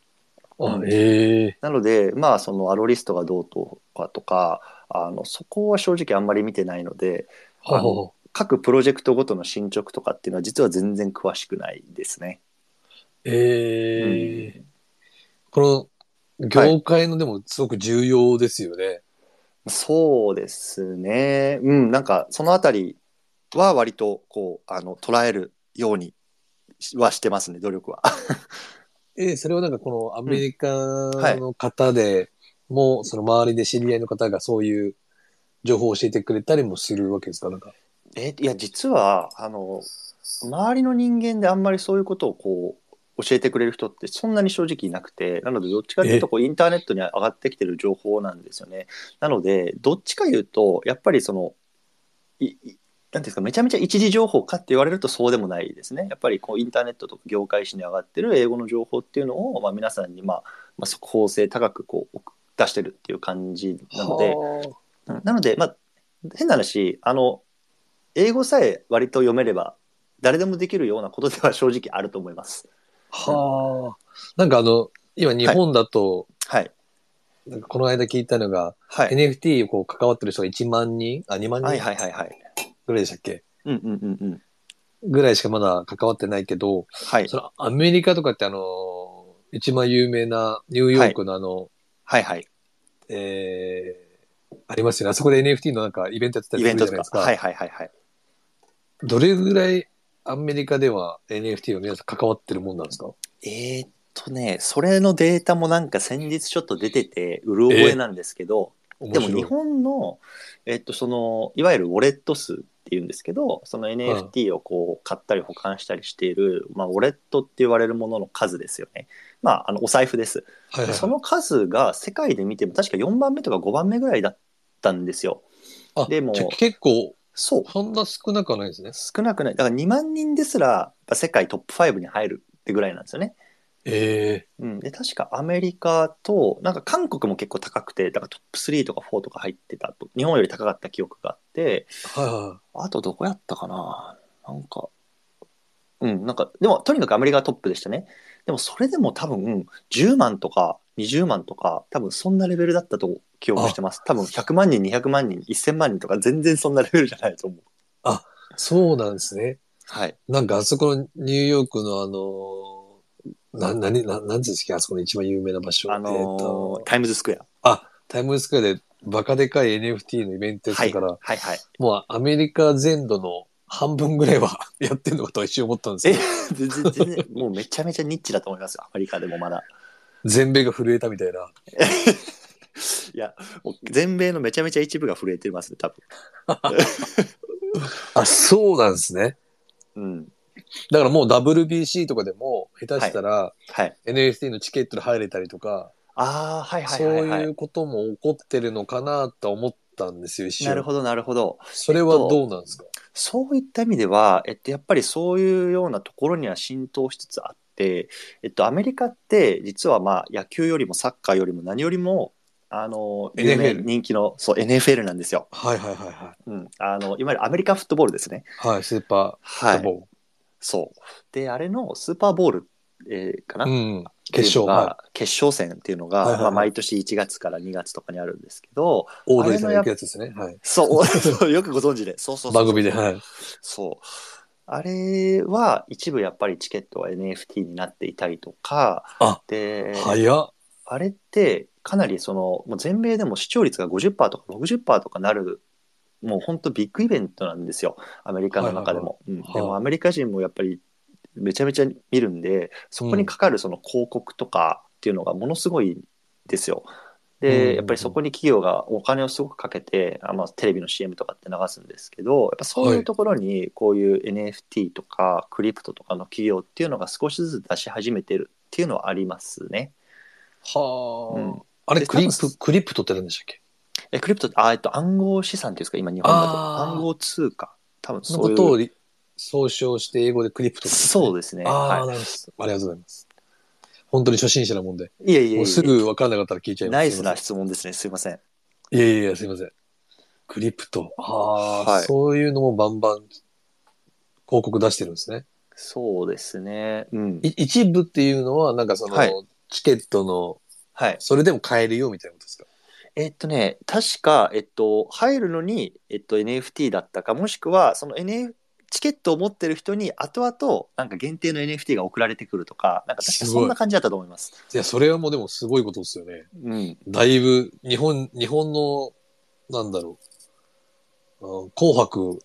Speaker 3: あ、ええ。
Speaker 2: なので、まあ、そのアロリストがどうとかとか、あの、そこは正直あんまり見てないので、
Speaker 3: は
Speaker 2: あの各プロジェクトごとの進捗とかっていうのは実は全然詳しくないですね。
Speaker 3: ええこの業界のでもすごく重要ですよね。
Speaker 2: そうですね。うん、なんかそのあたりは割とこう、あの、捉えるようにはしてますね、努力は。
Speaker 3: ええそれはなんかこのアメリカ
Speaker 2: はい
Speaker 3: の方でも、その周りで知り合いの方がそういう情報を教えてくれたりもするわけですか？なんか。
Speaker 2: え、いや、実は、あの、周りの人間であんまりそういうことをこう、教えてくれる人ってそんなに正直いなくて、なのでどっちかっていうとこうインターネットに上がってきてる情報なんですよね。なので、どっちか言うと、やっぱりその、いいなんていうんですか、めちゃめちゃ一時情報かって言われるとそうでもないですね。やっぱりこうインターネットとか業界誌に上がってる英語の情報っていうのを、まあ、皆さんに、まあ、まあ、速報性高くこう出してるっていう感じなので、うんなので、まあ、変な話、あの、英語さえ割と読めれば、誰でもできるようなことでは正直あると思います。
Speaker 3: はあ。なんかあの、今日本だと、
Speaker 2: はい。
Speaker 3: なんかこの間聞いたのが、
Speaker 2: はい。
Speaker 3: NFT をこう関わってる人が1万人あ、2万
Speaker 2: はい
Speaker 3: 人
Speaker 2: はいはいはい。
Speaker 3: ぐらいでしたっけ？
Speaker 2: うんうんうんうん。
Speaker 3: ぐらいしかまだ関わってないけど、
Speaker 2: はい。
Speaker 3: そのアメリカとかってあの、一番有名なニューヨークのあの、
Speaker 2: はいはい。
Speaker 3: えー、ありますよね。あそこで NFT のなんかイベントやってたりす。るじゃないですか。
Speaker 2: はいはいはいはい。
Speaker 3: どれぐらいアメリカでは NFT の皆さん関わってるもんなんですか？
Speaker 2: えーっとね、それのデータもなんか先日ちょっと出てて、うる覚えなんですけど、でも日本の、えっと、その、いわゆるウォレット数っていうんですけど、その NFT をこう買ったり保管したりしている、まあ、ウォレットって言われるものの数ですよね。まあ、あの、お財布です。
Speaker 3: はいはいはい
Speaker 2: その数が世界で見ても確か4番目とか5番目ぐらいだったんですよ。
Speaker 3: あ、
Speaker 2: でも
Speaker 3: 結構、
Speaker 2: そう。
Speaker 3: そんな少なくはないですね。
Speaker 2: 少なくない。だから2万人ですら、世界トップ5に入るってぐらいなんですよね。
Speaker 3: え
Speaker 2: うん。で、確かアメリカと、なんか韓国も結構高くて、だからトップ3とか4とか入ってたと、日本より高かった記憶があって、
Speaker 3: えはいは
Speaker 2: あとどこやったかななんか、うん、なんか、でもとにかくアメリカがトップでしたね。でもそれでも多分、10万とか20万とか、多分そんなレベルだったと記憶してます。多分100万人、200万人、1000万人とか全然そんなレベルじゃないと思う。
Speaker 3: い。そうなんですね。
Speaker 2: はい。
Speaker 3: なんかあそこのニューヨークのあの、な、なに、な、なんていうんですか、あそこの一番有名な場所。
Speaker 2: あのー
Speaker 3: えーと
Speaker 2: タイムズスクエア。
Speaker 3: あ、タイムズスクエアでバカでかい NFT のイベントやっ
Speaker 2: はい。
Speaker 3: てたから、
Speaker 2: はいはい。
Speaker 3: もうアメリカ全土の半分ぐらいは やってんのかとは一瞬思ったんですけど、
Speaker 2: 全然、全然、もうめちゃめちゃニッチだと思いますよ。アメリカでもまだ。
Speaker 3: 全米が震えたみたいな。
Speaker 2: いや、もう全米のめちゃめちゃ一部が震えてますね、多分。
Speaker 3: あ、そうなんですね。
Speaker 2: うん。
Speaker 3: だからもう WBC とかでも下手したら
Speaker 2: はい。
Speaker 3: NFT のチケットで入れたりとか、
Speaker 2: ああ、はいはい
Speaker 3: そう
Speaker 2: はい、はい。
Speaker 3: いうことも起こってるのかなと思ったんですよ、一瞬。
Speaker 2: なるほど、なるほど。
Speaker 3: それはどうなんですか、
Speaker 2: そういった意味では、えっと、やっぱりそういうようなところには浸透しつつあって、えっと、アメリカって実はまあ野球よりもサッカーよりも何よりも、あの、有名
Speaker 3: NFL
Speaker 2: 人気の、そう、NFL なんですよ。
Speaker 3: はいはいはいは
Speaker 2: うん。あの、いわゆるアメリカンフットボールですね。
Speaker 3: い。はい、スーパ
Speaker 2: はい。
Speaker 3: ーボール。
Speaker 2: そう。で、あれのスーパーボール、えーかな、
Speaker 3: うん。決勝、
Speaker 2: のが
Speaker 3: は
Speaker 2: 決勝戦っていうのが、
Speaker 3: はいはいはい
Speaker 2: まあ、毎年1月から2月とかにあるんですけど、
Speaker 3: い。オードリーさんが行くやつですね。はい。
Speaker 2: そう、そうよくご存知で、そうそうそうそう
Speaker 3: 番組で、はい。
Speaker 2: そう。あれは一部やっぱりチケットは NFT になっていたりとか、
Speaker 3: あ
Speaker 2: で、
Speaker 3: 早っ。
Speaker 2: あれってかなりその、もう全米でも視聴率が50%とか60%とかなる、もう本当ビッグイベントなんですよ、アメリカの中でも。でもアメリカ人もやっぱりめちゃめちゃ見るんで、そこにかかるその広告とかっていうのがものすごいですよ。で、
Speaker 3: うん
Speaker 2: やっぱりそこに企業がお金をすごくかけて、あまあ、テレビの CM とかって流すんですけど、やっぱそういうところにこういう NFT とかクリプトとかの企業っていうのが少しずつ出し始めてるっていうのはありますね。
Speaker 3: はあ、
Speaker 2: うん
Speaker 3: あれ、
Speaker 2: で
Speaker 3: クリプ、クリプトって何でしたっけ？
Speaker 2: え、クリプトあ、えっと、暗号資産っていうんですか、今日本だと。暗号通貨。多分
Speaker 3: そ
Speaker 2: ういう。
Speaker 3: ことをり総称して英語でクリプトで
Speaker 2: そうですね。
Speaker 3: ああ、
Speaker 2: は
Speaker 3: なるほど。ありがとうございます。本当に初心者なもんで。
Speaker 2: い。いえいえいえ
Speaker 3: もうすぐ分かんなかったら聞いちゃいます。
Speaker 2: ナイスな
Speaker 3: す
Speaker 2: 質問ですね。すいません。
Speaker 3: いやいやいや、すいません。クリプト。ああ、
Speaker 2: はい
Speaker 3: そういうのもバンバン広告出してるんですね。
Speaker 2: そうですね。うん
Speaker 3: い。一部っていうのは、なんかその、
Speaker 2: はい
Speaker 3: チケットの、
Speaker 2: はい。
Speaker 3: それでも買えるよみたいなことですか？
Speaker 2: えっとね、確か、えっと、入るのに、えっと、NFT だったか、もしくは、その NF、チケットを持ってる人に後々、なんか限定の NFT が送られてくるとか、なんか確かそんな感じだったと思います。
Speaker 3: いや、それはもうでもすごいことですよね。
Speaker 2: うん。
Speaker 3: だいぶ、日本、日本の、なんだろう、うん紅白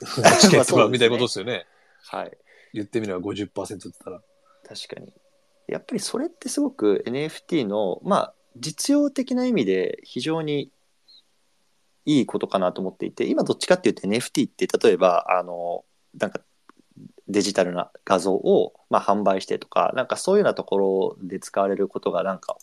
Speaker 3: のチケットが みたいなことですよね。
Speaker 2: はい。
Speaker 3: 言ってみれば50%って言ったら。
Speaker 2: 確かに。やっぱりそれってすごく NFT の、まあ、実用的な意味で非常にいいことかなと思っていて、今どっちかっていうと NFT って例えば、あの、なんかデジタルな画像を、まあ、販売してとか、なんかそういうようなところで使われることがなんか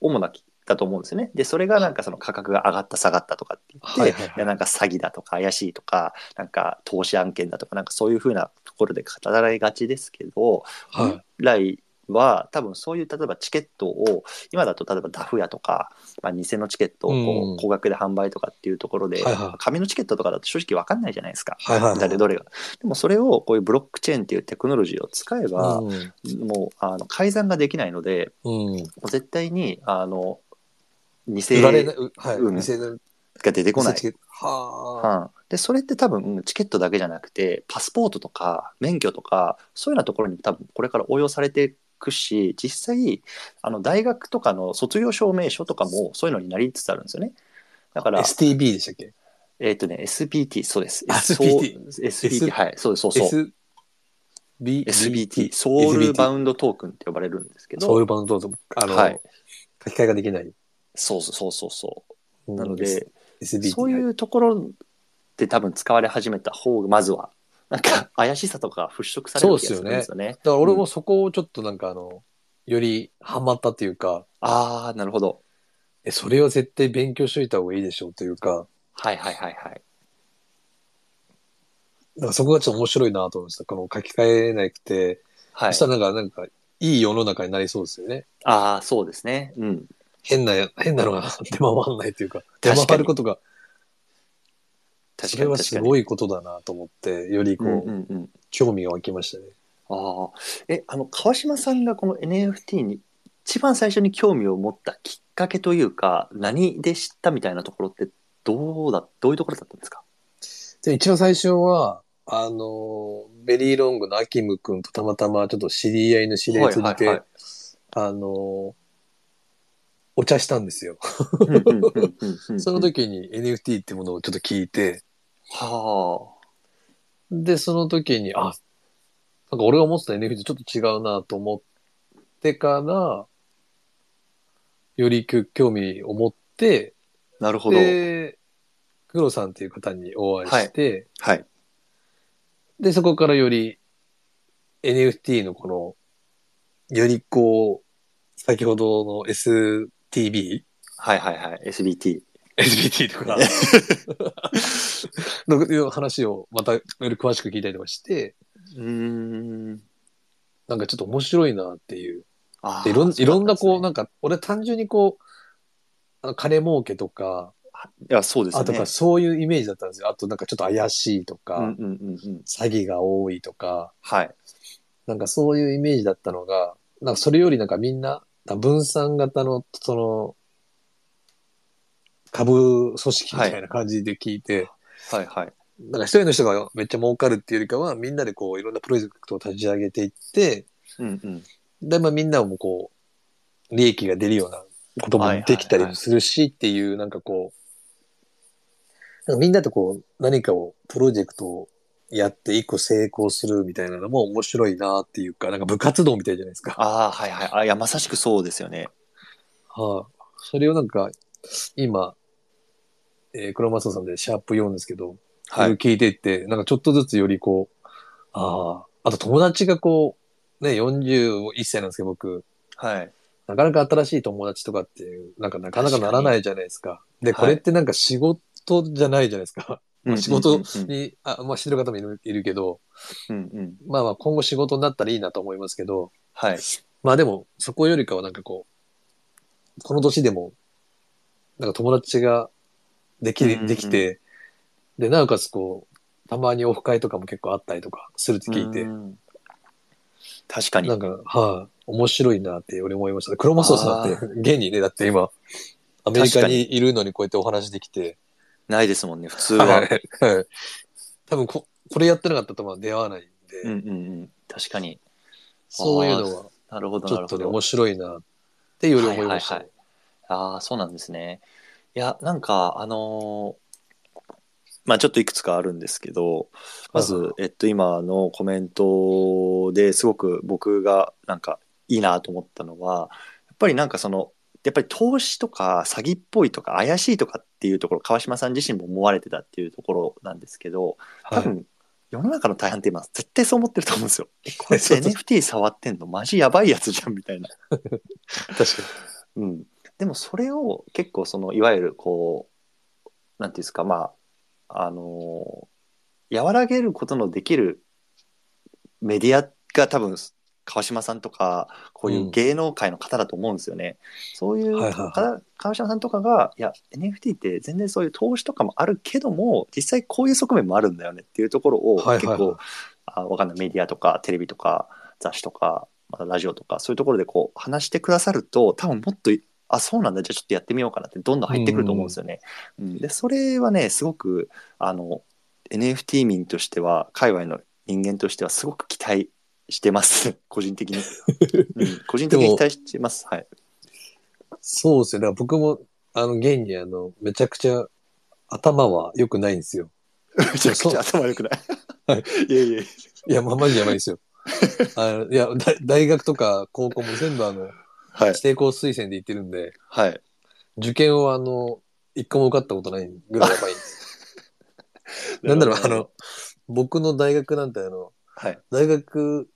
Speaker 2: 主なきだと思うんですよね。で、それがなんかその価格が上がった下がったとかって言って、
Speaker 3: はいはい
Speaker 2: なんか詐欺だとか怪しいとか、なんか投資案件だとか、なんかそういうふうなところで語られがちですけど、
Speaker 3: はい
Speaker 2: 本来は多分そういう例えばチケットを今だと例えばダフ屋とか、まあ、偽のチケットをこ
Speaker 3: う
Speaker 2: 高額で販売とかっていうところで、
Speaker 3: はいはい
Speaker 2: 紙のチケットとかだと正直分かんないじゃないですか。
Speaker 3: はいはいはい
Speaker 2: 誰どれが。でもそれをこういうブロックチェーンっていうテクノロジーを使えば、
Speaker 3: うん。
Speaker 2: もうあの改ざんができないので
Speaker 3: うん。
Speaker 2: もう絶対にあの偽
Speaker 3: 売られはい。
Speaker 2: うん
Speaker 3: 店の
Speaker 2: が出てこない
Speaker 3: はあ。
Speaker 2: うん、でそれって多分チケットだけじゃなくてパスポートとか免許とかそういうようなところに多分これから応用されていくし実際あの大学とかの卒業証明書とかもそういうのになりつつあるんですよね。だから
Speaker 3: STB でしたっけ？
Speaker 2: えっ、とね SBT そうです。
Speaker 3: SBT
Speaker 2: SBT はいそうですそうそう
Speaker 3: ?SB、
Speaker 2: SBT ソウルバウンドトークンって呼ばれるんですけど。
Speaker 3: ソウルバウンドと、あの、
Speaker 2: はい。
Speaker 3: 書き換えができない。
Speaker 2: そうそうそうそう
Speaker 3: な
Speaker 2: なので。そういうところで多分使われ始めた方がまずはなんか怪しさとか払拭される気がするんですよね。
Speaker 3: だから俺もそこをちょっとなんかあの、よりハマったっていうか、
Speaker 2: ああなるほど。
Speaker 3: え、それは絶対勉強しといた方がいいでしょうというか、
Speaker 2: はいはいはいはい。
Speaker 3: なんかそこがちょっと面白いなと思いました。この書き換えなくて、
Speaker 2: はい
Speaker 3: そし。たらなんか、なんか、いい世の中になりそうですよね。
Speaker 2: ああ、そうですね。うん。
Speaker 3: 変な、変なのが 出回らないというか、出
Speaker 2: 確かに
Speaker 3: 回ることが、
Speaker 2: 確かに
Speaker 3: それはすごいことだなと思って、よりこう、
Speaker 2: うんうんうん。
Speaker 3: 興味が湧きましたね。
Speaker 2: ああ。え、あの、川島さんがこの NFT に一番最初に興味を持ったきっかけというか、何で知ったみたいなところって、どうだ、どういうところだったんですか？
Speaker 3: で、一番最初は、あの、ベリーロングのアキム君とたまたまちょっと知り合いの知り合い通じて、
Speaker 2: はいはいはい
Speaker 3: あの、お茶したんですよ。その時に NFT ってものをちょっと聞いて、
Speaker 2: は
Speaker 3: で、その時に、あ、なんか俺が思ってた NFT ちょっと違うなと思ってから、より興味を持って、
Speaker 2: あ。なるほど。
Speaker 3: で、黒さんっていう方にお会いして、
Speaker 2: はい。
Speaker 3: で、そこからより NFT のこの、よりこう、先ほどの STB?
Speaker 2: はいはいはい。SBT。
Speaker 3: SBT とか、のいう話をまたより詳しく聞いたりとかして、
Speaker 2: うーん。
Speaker 3: なんかちょっと面白いなっていう。いろんいろんなこう、
Speaker 2: そ
Speaker 3: なんか、俺単純にこう、あの金儲けとか、
Speaker 2: いや、そうですね。
Speaker 3: あとかそういうイメージだったんですよ。あとなんかちょっと怪しいとか、
Speaker 2: うんうんうんうん。
Speaker 3: 詐欺が多いとか、
Speaker 2: はい。
Speaker 3: なんかそういうイメージだったのが、なんかそれよりなんかみんな、分散型の、その、株組織みたいな感じで聞いて、
Speaker 2: はいはい。
Speaker 3: なんか一人の人がめっちゃ儲かるっていうよりかは、みんなでこういろんなプロジェクトを立ち上げていって、
Speaker 2: うんうん。
Speaker 3: で、まあみんなもこう、利益が出るようなこともできたりもするしっていう、なんかこう、なんかみんなでこう何かを、プロジェクトをやって一個成功するみたいなのも面白いなっていうか、なんか部活動みたいじゃないですか。
Speaker 2: ああ、はいはい。あいや、まさしくそうですよね。
Speaker 3: はい、それをなんか、今、えー、クロマスオさんでシャープ4ですけど、
Speaker 2: はい。
Speaker 3: 聞いていって、なんかちょっとずつよりこう、ああ、あと友達がこう、ね、41歳なんですけど僕、
Speaker 2: はい。
Speaker 3: なかなか新しい友達とかっていう、なんかなかなかならないじゃないですか。で、
Speaker 2: はい
Speaker 3: これってなんか仕事じゃないじゃないですか。まあ仕事に、あ、まあしてる方もいるいるけど、
Speaker 2: うんうん。
Speaker 3: まあまあ今後仕事になったらいいなと思いますけど、
Speaker 2: はい。
Speaker 3: まあでも、そこよりかはなんかこう、この年でも、なんか友達ができ、できて、で、なおかつこう、たまにオフ会とかも結構あったりとかするって聞いて
Speaker 2: う、ん確かに
Speaker 3: な。んか、はい、面白いなって俺思いました。クロマスオさんって、現にね、だって今、アメリカにいるのにこうやってお話できて、
Speaker 2: ないですもんね、普通
Speaker 3: は
Speaker 2: は。
Speaker 3: い、はい。多分こ、これやってなかったとまあ出会わないんで、
Speaker 2: うんうんうん。確かに。
Speaker 3: そういうのは、
Speaker 2: なるほど、
Speaker 3: ちょっとね、
Speaker 2: なるほど。
Speaker 3: 面白いなってより思いましたね。
Speaker 2: はいああ、そうなんですね。いや、なんか、あのーまあちょっといくつかあるんですけど、ま
Speaker 3: はい
Speaker 2: ず、えっと、今のコメントですごく僕がなんかいいなと思ったのは、やっぱりなんかその、やっぱり投資とか詐欺っぽいとか怪しいとかっていうところ、川島さん自身も思われてたっていうところなんですけど、多
Speaker 3: はい。
Speaker 2: 分、世の中の大半って今絶対そう思ってると思うんですよ。え、これ NFT 触ってんの？マジやばいやつじゃんみたいな。
Speaker 3: 確か
Speaker 2: うん、でもそれを結構そのいわゆるこうなんていうんですかまああのー和らげることのできるメディアが多分川島さんとかこういう芸能界の方だと思うんですよね。そういう
Speaker 3: はいはいはい。
Speaker 2: 方川島さんとかがいや NFT って全然そういう投資とかもあるけども実際こういう側面もあるんだよねっていうところを
Speaker 3: はいはいはい。
Speaker 2: 結構あわかんないメディアとかテレビとか雑誌とかまたラジオとかそういうところでこう話してくださると多分もっとあそうなんだ。じゃあちょっとやってみようかなってどんどん入ってくると思うんですよね。うん。でそれはねすごくあの NFT 民としては界隈の人間としてはすごく期待してます。個人的に、うん、個人的に期待してます。はい。
Speaker 3: そうですよ。だから僕も、あの、現にあの、めちゃくちゃ頭は良くないんですよ。
Speaker 2: めちゃくちゃ頭良くない。
Speaker 3: はい。
Speaker 2: いやいや。
Speaker 3: いや、まあ、マジやばいですよ。あのいや大、大学とか高校も全部あの、
Speaker 2: はい。
Speaker 3: 指定校推薦で行ってるんで、
Speaker 2: はい。
Speaker 3: 受験はあの、一個も受かったことないぐらいやばいんです。なんだろう、あの、僕の大学なんてあの、
Speaker 2: はい。
Speaker 3: 大学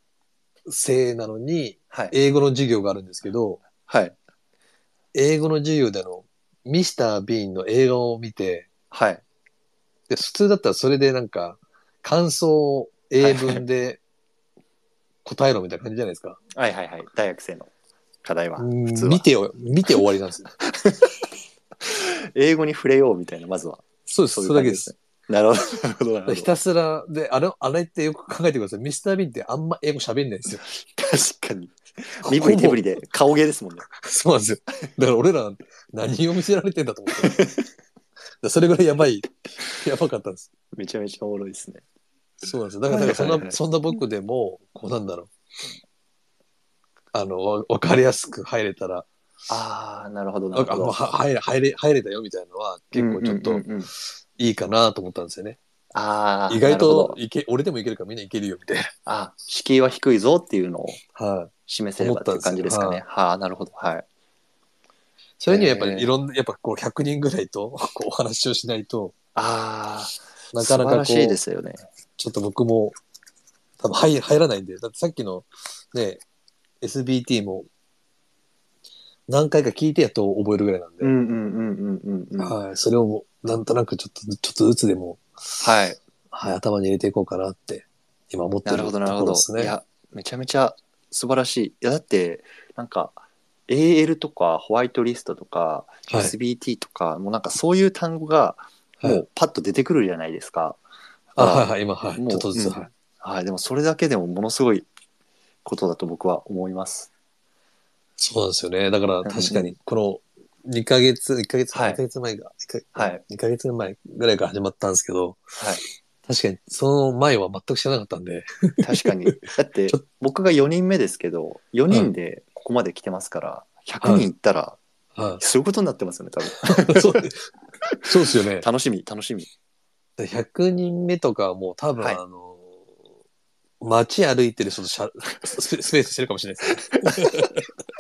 Speaker 3: 生なのに、
Speaker 2: はい。
Speaker 3: 英語の授業があるんですけど、
Speaker 2: はい。
Speaker 3: 英語の授業であの、ミスター・ビーンの映画を見て、
Speaker 2: はい。
Speaker 3: で、普通だったらそれでなんか、感想を英文で答えろみたいな感じじゃないですか。
Speaker 2: はいはいはい。大学生の課題は。
Speaker 3: うん
Speaker 2: 普通は
Speaker 3: 見てよ、見て終わりなんですよ。
Speaker 2: 英語に触れようみたいな、まずは。
Speaker 3: そうです、
Speaker 2: そ
Speaker 3: れだけです。
Speaker 2: ね。なるほど、なるほど。
Speaker 3: ひたすら、で、あれ、あれってよく考えてください。ミスター・ビーンってあんま英語喋んないんですよ。
Speaker 2: 確かに。身振り手振りで顔芸ですもんね。
Speaker 3: そうなんですよ。だから俺ら何を見せられてんだと思って。それぐらいやばい、やばかったんです。
Speaker 2: めちゃめちゃおもろいですね。
Speaker 3: そうなんですよ。だから、だからそんな、
Speaker 2: はいはいはい
Speaker 3: そんな僕でも、こうなんだろう。あの、わわかりやすく入れたら、
Speaker 2: ああ、なるほど、なるほど。
Speaker 3: は入れ、入れ、入れたよみたいなのは結構ちょっといいかなと思ったんですよね。
Speaker 2: ああ、
Speaker 3: 意外といけ、俺でもいけるからみんないけるよみたいな。
Speaker 2: あ敷居は低いぞっていうのを
Speaker 3: はい。
Speaker 2: 示せればっていう感じですかね。
Speaker 3: 思
Speaker 2: はあ、なるほど。はい。
Speaker 3: それにはやっぱりいろんな、やっぱこう100人ぐらいとこうお話をしないと、
Speaker 2: ああ、
Speaker 3: なかなかこう、
Speaker 2: 素晴らしいですよね。
Speaker 3: ちょっと僕も多分入入らないんで、だってさっきのね、SBT も何回か聞いてやっと覚えるぐらいなんで、
Speaker 2: うんうんうんうんうんうん。
Speaker 3: はい、それをなんとなくちょっと、ちょっとずつでも、
Speaker 2: はい。
Speaker 3: はい、頭に入れていこうかなって、今思ってるとこ
Speaker 2: なるほど、なるほど
Speaker 3: ろです。ね。
Speaker 2: いや、めちゃめちゃ素晴らしい。いや、だって、なんか、AL とかホワイトリストとか、
Speaker 3: はい
Speaker 2: SBT とか、もうなんかそういう単語が、も
Speaker 3: はいう
Speaker 2: パッと出てくるじゃないですか。
Speaker 3: あ、はいはい、今、はい、
Speaker 2: もう
Speaker 3: ちょっとずつ、
Speaker 2: うん
Speaker 3: はい。
Speaker 2: はい、でもそれだけでもものすごいことだと僕は思います。
Speaker 3: そうなんですよね。だから確か
Speaker 2: う
Speaker 3: に、この2ヶ月、1ヶ月、
Speaker 2: はい
Speaker 3: 2ヶ月前が、
Speaker 2: はい
Speaker 3: 2ヶ月前ぐらいから始まったんですけど、
Speaker 2: はい。
Speaker 3: 確かにその前は全く知らなかったんで、
Speaker 2: 確かに。だって僕が4人目ですけど、4人でここまで来てますから、100人いったら、
Speaker 3: は
Speaker 2: そういうことになってますよね、多分。
Speaker 3: い。そうそうですよね。
Speaker 2: 楽しみ、楽しみ。
Speaker 3: 100人目とかはもう多分、
Speaker 2: はい
Speaker 3: あの、街歩いてる人としゃ スペスペースしてるかもしれないですね。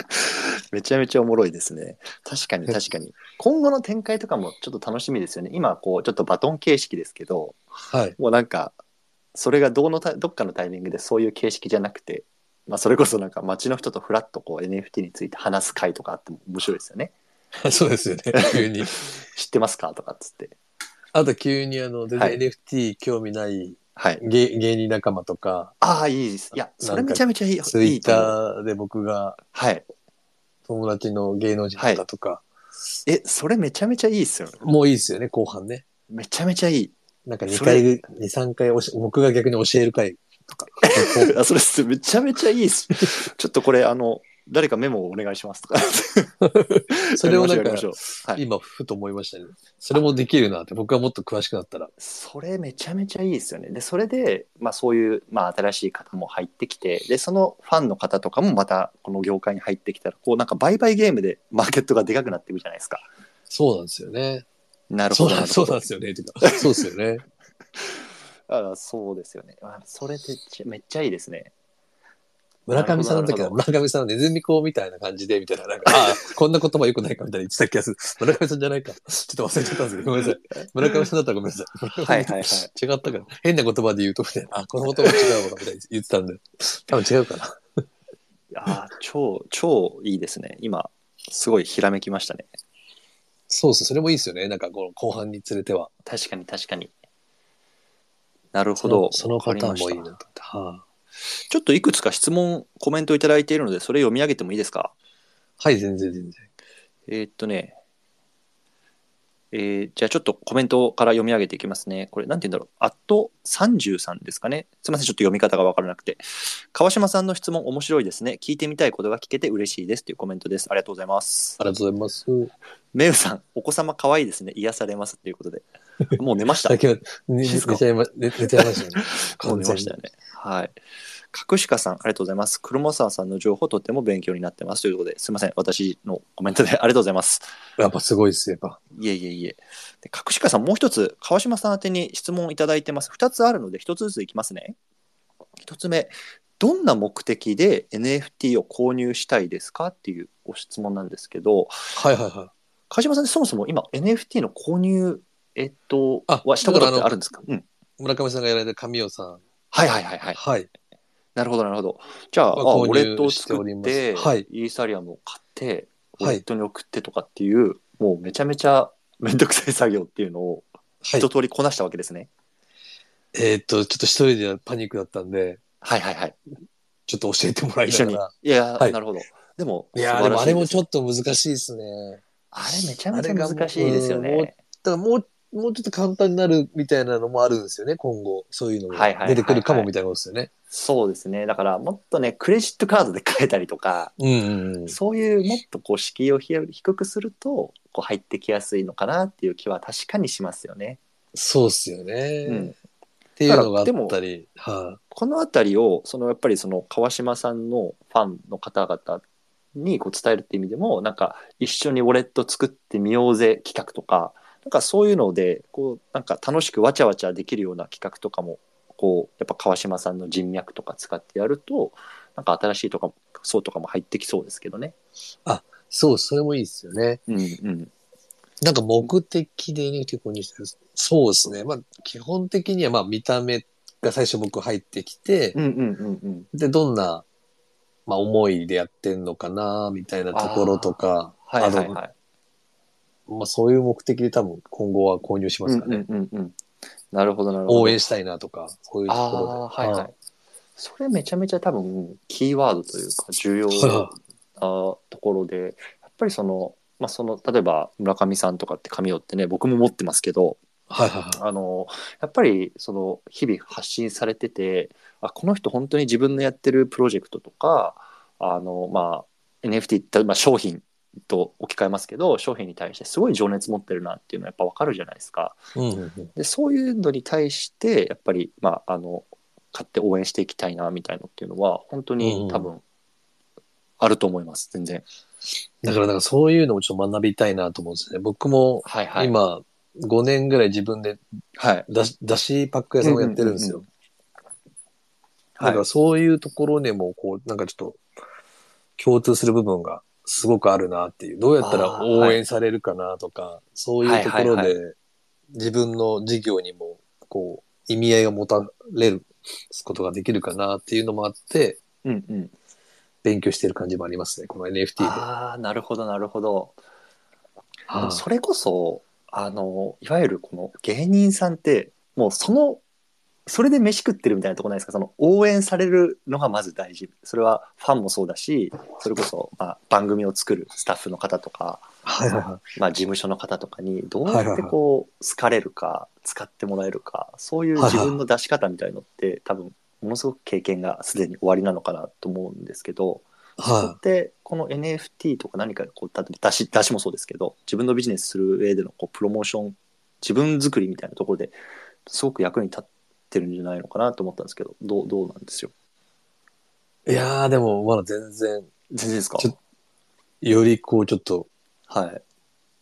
Speaker 2: めちゃめちゃおもろいですね。確かに確かに。今後の展開とかもちょっと楽しみですよね。今、こう、ちょっとバトン形式ですけど、
Speaker 3: はい。
Speaker 2: もうなんか、それがどのたどっかのタイミングでそういう形式じゃなくて、まあ、それこそなんか街の人とフラッとこう NFT について話す会とかあっても面白いですよね。
Speaker 3: そうですよね。急に。
Speaker 2: 知ってますか？とかっつって。
Speaker 3: あと急にあの、全
Speaker 2: はい
Speaker 3: 然 NFT 興味ない
Speaker 2: はい。
Speaker 3: 芸芸人仲間とか、
Speaker 2: ああ、いいです。いや、それめちゃめちゃいい。
Speaker 3: ツイッタ
Speaker 2: いいと思う
Speaker 3: ーで僕が
Speaker 2: はい。
Speaker 3: 友達の芸能人の方とか、
Speaker 2: え、それめちゃめちゃいいっすよね。
Speaker 3: もういいですよね、後半ね。
Speaker 2: めちゃめちゃいい。
Speaker 3: なんか2
Speaker 2: それ
Speaker 3: 回、2、3回おし、僕が逆に教える回とか。
Speaker 2: あそれっすめちゃめちゃいいっす。ちょっとこれ、あの、誰かメモをお願いしますとか。
Speaker 3: それをなんか
Speaker 2: はい。
Speaker 3: 今、ふと思いましたね。それもできるなって、僕がもっと詳しくなったら。
Speaker 2: それめちゃめちゃいいですよね。で、それで、まあそういう、まあ新しい方も入ってきて、で、そのファンの方とかもまたこの業界に入ってきたら、こうなんか売買ゲームでマーケットがでかくなっていくじゃないですか。
Speaker 3: そうなんですよね。
Speaker 2: なるほど。
Speaker 3: そうなんですよね。てかそうですよね。
Speaker 2: あそうですよね。あそれってめっちゃいいですね。
Speaker 3: 村上さんの時は村上さんのネズミ講みたいな感じで、みたいな、なんか、ああ、こんな言葉良くないかみたいな言ってた気がする。村上さんじゃないか。ちょっと忘れちゃったんですけど、ごめんなさい。村上さんだったらごめんなさい。
Speaker 2: はいはいはい。
Speaker 3: 違ったから。変な言葉で言うと、みたいな。あ、この言葉違うわ、みたいな言ってたんで。多分違うかな。
Speaker 2: いやー超、超いいですね。今、すごいひらめきましたね。
Speaker 3: そうそう、それもいいですよね。なんか、この後半につれては。
Speaker 2: 確かに確かに。なるほど。
Speaker 3: そのそのパターンもいいなと思って。は
Speaker 2: ちょっといくつか質問、コメントいただいているので、それ読み上げてもいいですか？
Speaker 3: あ、はい、全然全然。
Speaker 2: えーっとね、えーじゃあちょっとコメントから読み上げていきますね。これ、なんて言うんだろう。アット33ですかね。すみません、ちょっと読み方がわからなくて。川島さんの質問面白いですね。聞いてみたいことが聞けて嬉しいですというコメントです。ありがとうございます。
Speaker 3: ありがとうございます。
Speaker 2: メウさん、お子様可愛いですね。癒されますということで。もう寝ました。
Speaker 3: 寝ちゃいま、寝寝ちゃいましたね。
Speaker 2: もう寝ましたよね。はい。角鹿さん、ありがとうございます。黒沢さんの情報とっても勉強になってますということで、すみません。私のコメントでありがとうございます。
Speaker 3: やっぱすごいですよ、やっぱ。
Speaker 2: いえいえいえ。で、角鹿さん、もう一つ、川島さん宛てに質問をいただいてます。二つあるので、一つずついきますね。一つ目、どんな目的で NFT を購入したいですかっていうご質問なんですけど、
Speaker 3: はいはいはい。
Speaker 2: 川島さんそもそも今 NFT の購入、えっと、
Speaker 3: あ
Speaker 2: はしたことってあるんですか？うん。
Speaker 3: 村上さんがやられた神尾さん。
Speaker 2: はいはいはいはい。
Speaker 3: はい。
Speaker 2: なるほど、なるほど。じゃあ、あウォレットを作って、
Speaker 3: はい
Speaker 2: イーサリアムを買って、ウォ
Speaker 3: はい
Speaker 2: レットに送ってとかっていう、もうめちゃめちゃ めんどくさい作業っていうのを
Speaker 3: はい
Speaker 2: 一。通りこなしたわけですね。
Speaker 3: えーっと、ちょっと一人ではパニックだったんで、
Speaker 2: はいはいはい。
Speaker 3: ちょっと教えてもらいながら。。
Speaker 2: いや、
Speaker 3: はい
Speaker 2: なるほど。でも、
Speaker 3: いやーでもあれもちょ
Speaker 2: っ
Speaker 3: っと難しいですね。
Speaker 2: あれめちゃめちゃ難しいですよね。
Speaker 3: だからもう、もうちょっと簡単になるみたいなのもあるんですよね、今後。そういうのが出てくるかもみたいなことですよね。
Speaker 2: そうですね。だから、もっとね、クレジットカードで買えたりとか、
Speaker 3: うんうんうん。
Speaker 2: そういうもっとこう敷居をひ低くすると、こう入ってきやすいのかなっていう気は確かにしますよね。
Speaker 3: そうっすよね。
Speaker 2: うん
Speaker 3: っていうのがあったり。は
Speaker 2: このあたりを、そのやっぱりその川島さんのファンの方々にこう伝えるって意味でも、なんか一緒にウォレット作ってみようぜ企画とか、なんかそういうので、こうなんか楽しくわちゃわちゃできるような企画とかも、こうやっぱ川島さんの人脈とか使ってやると、なんか新しいとかそうとかも入ってきそうですけどね。
Speaker 3: そう、それもいいですよね。
Speaker 2: うんうん。
Speaker 3: なんか目的で NFT 購入してる。そうですね。まあ、基本的にはまあ見た目が最初僕入ってきて、
Speaker 2: うんうんうんうん。
Speaker 3: で、どんな、まあ思いでやってんのかな、みたいなところとか、
Speaker 2: はいはいはい。
Speaker 3: まあそういう目的で多分今後は購入しますかね。
Speaker 2: うんうんうんうん。なるほどなるほど。
Speaker 3: 応援したいなとか、そういうところで。
Speaker 2: はいはい。それめちゃめちゃ多分キーワードというか重要
Speaker 3: はい
Speaker 2: なあところで、やっぱりその、まあその、例えば村上さんとかって紙をってね、僕も持ってますけど、
Speaker 3: はいはいはい。
Speaker 2: あの、やっぱりその日々発信されてて、あ、この人本当に自分のやってるプロジェクトとか、あの、まあ NFT って、まあ商品と置き換えますけど、商品に対してすごい情熱持ってるなっていうのはやっぱわかるじゃないですか。
Speaker 3: うんうんうん
Speaker 2: でそういうのに対してやっぱり、まあ、あの買って応援していきたいなみたいのっていうのは本当に多分あると思います全然。
Speaker 3: だから、なんかそういうのをちょっと学びたいなと思うんですね。僕も
Speaker 2: はいはい。
Speaker 3: 今、5年ぐらい自分で
Speaker 2: はい。
Speaker 3: だし、だしパック屋さんをやってるんですよ。
Speaker 2: うん
Speaker 3: だからそういうところでも、こう、なんかちょっと、共通する部分がすごくあるなっていう。どうやったら応援されるかなとか、そういうところで、自分の事業にも、こう、意味合いが持たれることができるかなっていうのもあって、
Speaker 2: うんうん。
Speaker 3: 勉強してる感じもありますね、この NFT で。
Speaker 2: ああなるほどなるほど。それこそあのいわゆるこの芸人さんってもうそのそれで飯食ってるみたいなとこないですか？その応援されるのがまず大事。それはファンもそうだしそれこそ、まあ、番組を作るスタッフの方とか
Speaker 3: はいはいは
Speaker 2: まあ、事務所の方とかにどうやってこう好かれるか使ってもらえるかそういう自分の出し方みたいのって多分ものすごく経験がすでに終わりなのかなと思うんですけど
Speaker 3: い。
Speaker 2: そこ
Speaker 3: は
Speaker 2: ってこの NFT とか何かこう例えば出し出しもそうですけど自分のビジネスする上でのこうプロモーション自分作りみたいなところですごく役に立ってるんじゃないのかなと思ったんですけどどうどうなんですよ？
Speaker 3: い。いやー、でもまだ全然、
Speaker 2: 全然ですか？
Speaker 3: ちょよりこう、ちょっと
Speaker 2: はい。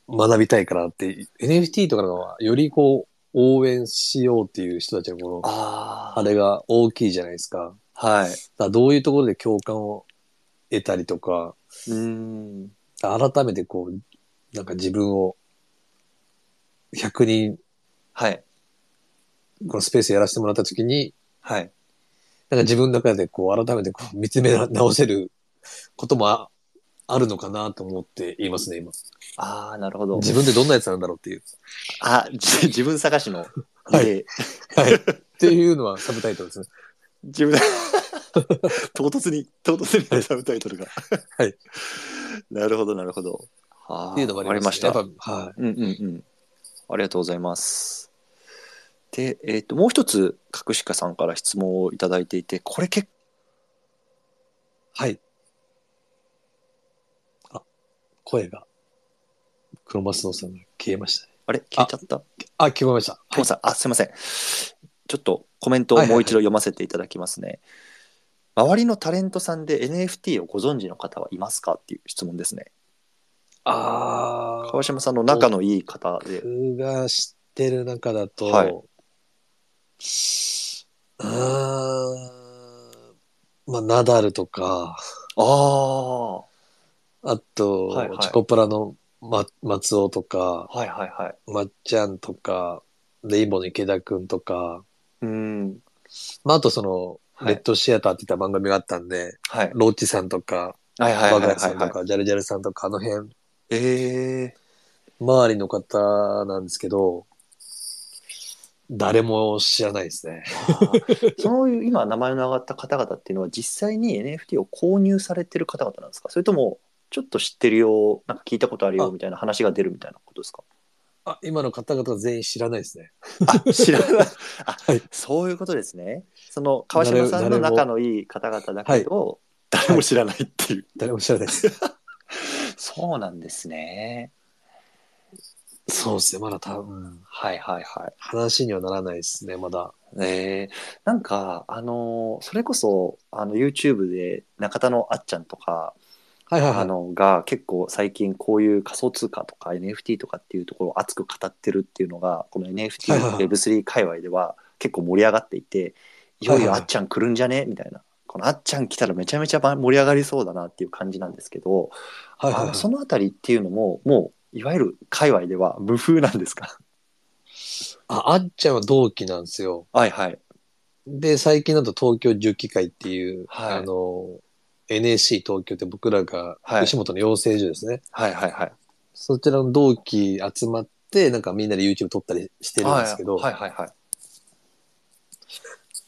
Speaker 3: 学びたいかなって、NFT とかのは、よりこう、応援しようっていう人たちのこの、
Speaker 2: あ
Speaker 3: あれが大きいじゃないですか。
Speaker 2: はい。
Speaker 3: だからどういうところで共感を得たりとか、
Speaker 2: うーん。
Speaker 3: 改めてこう、なんか自分を100人
Speaker 2: はい
Speaker 3: このスペースやらせてもらった時に、
Speaker 2: はい
Speaker 3: なんか自分の中でこう改めてこう見つめ直せることもああるのかなと思って言いますね、今。
Speaker 2: ああなるほど
Speaker 3: 自分でどんなやつなんだろうっていう。
Speaker 2: あ、じ自分探しの。
Speaker 3: はい
Speaker 2: で
Speaker 3: はい。っていうのはサブタイトルですね。
Speaker 2: 自分、唐突に、唐突にサブタイトルが。
Speaker 3: はい。
Speaker 2: なるほど、なるほど。はあ
Speaker 3: っていうのもあり
Speaker 2: ました。
Speaker 3: はい。
Speaker 2: うんうんうん。ありがとうございます。で、えっ、と、もう一つ、隠しかさんから質問をいただいていて、これ結
Speaker 3: はい。あ、声が、黒マスノさんが消えましたね。
Speaker 2: あれ？消えちゃった？
Speaker 3: あ、聞こえました。
Speaker 2: トモさん、あ、すいません。ちょっとコメントをもう一度読ませていただきますね。周りのタレントさんで NFT をご存知の方はいますかっていう質問ですね。
Speaker 3: あー
Speaker 2: 川島さんの仲のいい方で。
Speaker 3: 僕が知ってる中だと、
Speaker 2: はい
Speaker 3: あーまあ、ナダルとか、
Speaker 2: ああ。
Speaker 3: あと、
Speaker 2: はいはい。
Speaker 3: チョコプラの、ま、松尾とか、
Speaker 2: はいはいはい。
Speaker 3: まっちゃんとか、レインボーの池田くんとか、
Speaker 2: うん。
Speaker 3: まあ、あとその、
Speaker 2: はい。
Speaker 3: レッドシアターって言った番組があったんで、
Speaker 2: はい。
Speaker 3: ロッチさんとか、
Speaker 2: はいはい
Speaker 3: バさんとか、ジャルジャルさんとか、あの辺、
Speaker 2: ええ
Speaker 3: 周りの方なんですけど、誰も知らないですね。
Speaker 2: そういう今名前の上がった方々っていうのは実際に NFT を購入されてる方々なんですか？それともちょっと知ってるよなんか聞いたことあるよ
Speaker 3: あ。
Speaker 2: みたいな話が出るみたいなことですか？
Speaker 3: あ、今の方々は全員知らないですね。
Speaker 2: あ知らない。あ、
Speaker 3: はい。
Speaker 2: そういうことですね。その川島さんの仲のいい方々だけど誰も知らないっていう、
Speaker 3: 誰も知らないです。
Speaker 2: そうなんですね
Speaker 3: そうですね。まだ多分、
Speaker 2: はいはいはい。
Speaker 3: 話にはならないですね、まだ。
Speaker 2: え。ー、なんかあのーそれこそあの YouTube で中田のあっちゃんとか
Speaker 3: はいはいはい。
Speaker 2: あのが結構最近こういう仮想通貨とか NFT とかっていうところを熱く語ってるっていうのがこの
Speaker 3: はいはいはい。
Speaker 2: NFTWeb3 界隈では結構盛り上がっていていよいよあっちゃん来るんじゃね？みたいな。このあっちゃん来たらめちゃめちゃ盛り上がりそうだなっていう感じなんですけど、
Speaker 3: はいはいはい。
Speaker 2: あのそのあたりっていうのももういわゆる界隈では無風なんですか？
Speaker 3: あ、あっちゃんは同期なんですよ。
Speaker 2: はいはい。
Speaker 3: で、最近だと東京重機会っていう、
Speaker 2: はい。
Speaker 3: あの、NSC 東京って僕らが、
Speaker 2: はい。
Speaker 3: 吉本の養成所ですね。
Speaker 2: はいはいはい。
Speaker 3: そちらの同期集まって、なんかみんなで YouTube 撮ったりしてるんですけど、
Speaker 2: はいはいはい。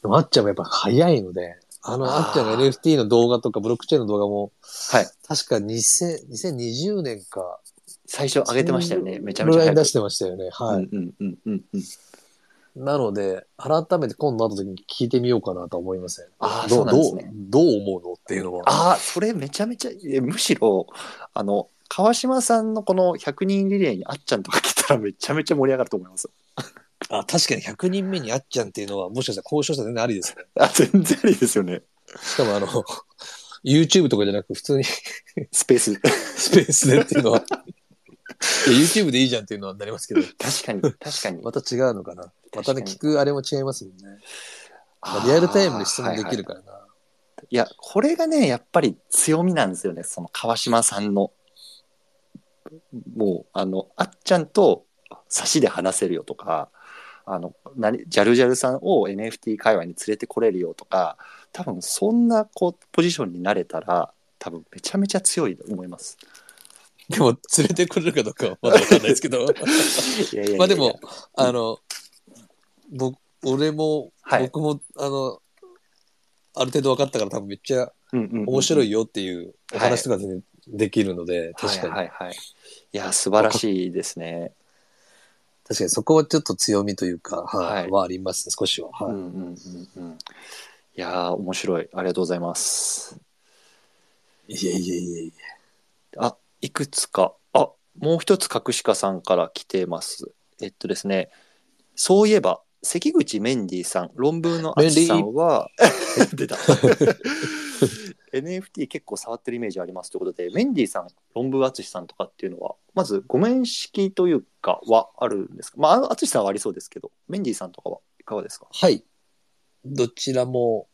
Speaker 3: でもあっちゃんもやっぱ早いので、あの、
Speaker 2: あ
Speaker 3: っちゃんが NFT の動画とかブロックチェーンの動画も、
Speaker 2: はい。
Speaker 3: 確か2000 2020年か、
Speaker 2: 最初上げてましたよねめちゃめちゃ
Speaker 3: 出してましたよね。はい。
Speaker 2: うんうんうんうんうん
Speaker 3: なので、改めて今度会った時に聞いてみようかなと思いますね。
Speaker 2: あー
Speaker 3: ど
Speaker 2: そうなんですね
Speaker 3: どうどう思うのっていうのは。
Speaker 2: ああ、それめちゃめちゃ、えむしろ、あの、川島さんのこの100人リレーにあっちゃんとか来たらめちゃめちゃ盛り上がると思います。
Speaker 3: あ、確かに100人目にあっちゃんっていうのは、もしかしたら交渉したら全然ありですね。
Speaker 2: あ、全然ありですよね。
Speaker 3: しかもあの、YouTube とかじゃなく普通に
Speaker 2: スペース。
Speaker 3: スペースでっていうのは、YouTube でいいじゃんっていうのはなりますけど、
Speaker 2: 確かに、確かに。
Speaker 3: また違うのかな。またね、聞くあれも違いますもんね。
Speaker 2: あー
Speaker 3: リアルタイムで質問できるからな。
Speaker 2: いや、これがね、やっぱり強みなんですよね、その川島さんの。もう、あの、あっちゃんと差しで話せるよとか、あの、何、ジャルジャルさんを NFT 界隈に連れてこれるよとか、多分そんな、こう、ポジションになれたら、多分めちゃめちゃ強いと思います。
Speaker 3: でも、連れてくれるかどうかはまだわかんないですけど。まあでも、あの、僕、俺も、
Speaker 2: はい
Speaker 3: 僕も、あの、ある程度分かったから多分めっちゃ
Speaker 2: うんうんうん
Speaker 3: 面白いよっていうお話とか全然できるので、確かに、
Speaker 2: はいはいはい。いや、素晴らしいですね。
Speaker 3: 確かにそこはちょっと強みというか、はい、
Speaker 2: はい
Speaker 3: はありますね、少しは。はい。
Speaker 2: うんうんうんうん。いやー、面白い。ありがとうございます。
Speaker 3: いえいえいえいえ。
Speaker 2: あ、いくつか。あ、もう一つ、隠しかさんから来てます。えっとですね、そういえば、関口メンディーさん、論文のあつさんは、出た。NFT 結構触ってるイメージありますということで、メンディーさん、論文あつしさんとかっていうのは、まずご面識というかはあるんですか？まあ、あつしさんはありそうですけど、メンディーさんとかはいかがですか？
Speaker 3: はい。どちらも、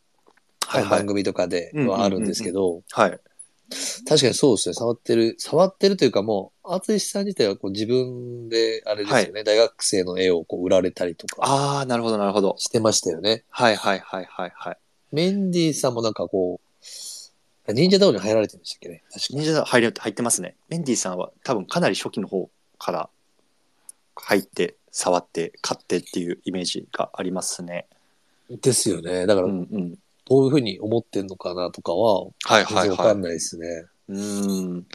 Speaker 2: はいはい
Speaker 3: 番組とかではあるんですけど、
Speaker 2: はい。
Speaker 3: 確かにそうですね、触ってる、触ってるというかもう、淳さん自体はこう自分で、あれですよね、大学生の絵をこう売られたりとか
Speaker 2: ああ、なるほど、なるほど。
Speaker 3: してましたよね。
Speaker 2: はいはいはいはいはい。
Speaker 3: メンディーさんもなんかこう、忍者ダオに入られてましたっけね？確か
Speaker 2: 忍者入れ入ってますね。メンディーさんは多分かなり初期の方から入って、触って、買ってっていうイメージがありますね。
Speaker 3: ですよね。だから、
Speaker 2: うんうん。
Speaker 3: どういうふうに思ってんのかなとかは、
Speaker 2: はい
Speaker 3: 全
Speaker 2: はいはい。
Speaker 3: 然わかんないですね。
Speaker 2: うーん。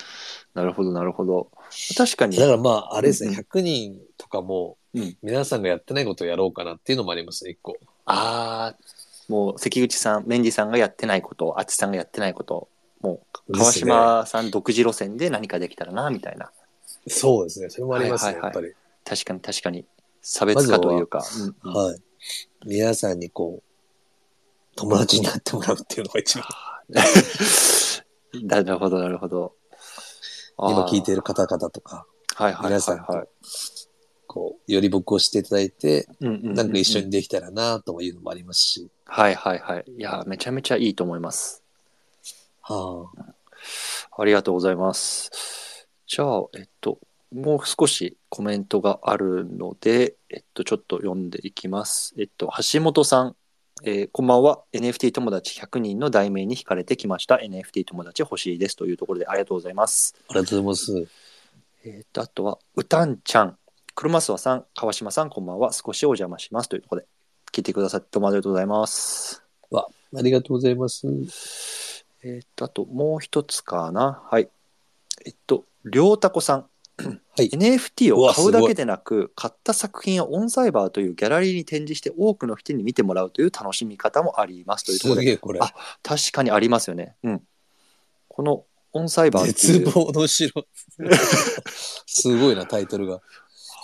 Speaker 2: なるほどなるほど。確かに。
Speaker 3: だからまあ、あれですね、
Speaker 2: うんうん
Speaker 3: 100人とかも
Speaker 2: うん、
Speaker 3: 皆さんがやってないことをやろうかなっていうのもありますね、一個。
Speaker 2: ああ、もう関口さん、メンディーさんがやってないこと、あつさんがやってないこと、もう川島さん独自路線で何かできたらな、みたいな。
Speaker 3: そうですね、それもありますね、
Speaker 2: はいはいはい
Speaker 3: やっ
Speaker 2: 確かに確かに。差別化というか。うん
Speaker 3: ぱり。はい。皆さんにこう、友達になってもらうっていうのが一番、
Speaker 2: なるほど、なるほど。
Speaker 3: 今聞いてい
Speaker 2: る。
Speaker 3: る方々とか、
Speaker 2: はいはいはい、
Speaker 3: 皆さん。こう、より僕を知っていただいて、なんか一緒にできたらなというのもありますし、
Speaker 2: はいはいはい。いや、めちゃめちゃいいと思います。
Speaker 3: は
Speaker 2: ありがとうございます。じゃあ、えっと、もう少しコメントがあるので、えっと、ちょっと読んでいきます。えっと、橋本さん、えーこんばんは。NFT 友達100人の題名に惹かれてきました。NFT 友達欲しいですというところでありがとうございます。
Speaker 3: あ、ありがとうございます。
Speaker 2: えっと、あとは、うたんちゃん。車諏訪さん、川島さん、こんばんは。少しお邪魔します。というところで、聞いてくださってどうもありがとうございます。
Speaker 3: ありがとうございます。
Speaker 2: えっと、あともう一つかな。はい。えっと、りょうたこさん。
Speaker 3: はい
Speaker 2: NFT を買うだけでなく、買った作品をオンサイバーというギャラリーに展示して多くの人に見てもらうという楽しみ方もありますというところで、
Speaker 3: すげえ、これ。
Speaker 2: あ確かにありますよね。うん。このオンサイバー
Speaker 3: 絶望の城。すごいな、タイトルが。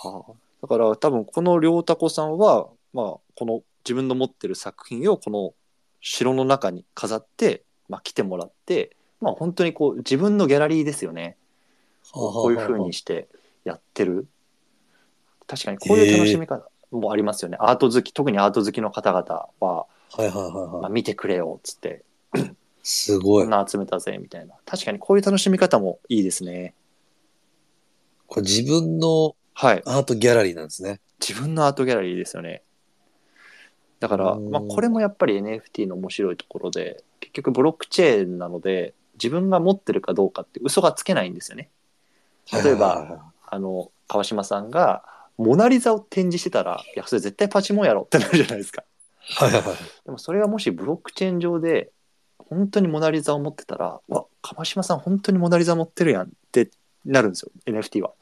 Speaker 2: はあ、だから多分この良太子さんは、まあ、この自分の持ってる作品をこの城の中に飾って、まあ、来てもらって、まあ、本当にこう自分のギャラリーですよねこういう風にしてやってる。確かにこういう楽しみ方もありますよね、アート好き特にアート好きの方々は、
Speaker 3: はいはいはい
Speaker 2: まあ、
Speaker 3: はい。
Speaker 2: 見てくれよっつって。
Speaker 3: すごい。
Speaker 2: こん。な集めたぜみたいな。確かにこういう楽しみ方もいいですね。
Speaker 3: これ自分の
Speaker 2: はい。
Speaker 3: アートギャラリーなんですね。
Speaker 2: 自分のアートギャラリーですよね。だから、
Speaker 3: うん。
Speaker 2: まあ、これもやっぱり NFT の面白いところで結局ブロックチェーンなので自分が持ってるかどうかって嘘がつけないんですよね例えばあの川島さんがモナ・リザを展示してたらいやそれ絶対パチモンやろってなるじゃないですか
Speaker 3: はいはいはい。
Speaker 2: でもそれがもしブロックチェーン上で本当にモナ・リザを持ってたらうわ川島さん本当にモナ・リザ持ってるやんってなるんですよ NFT は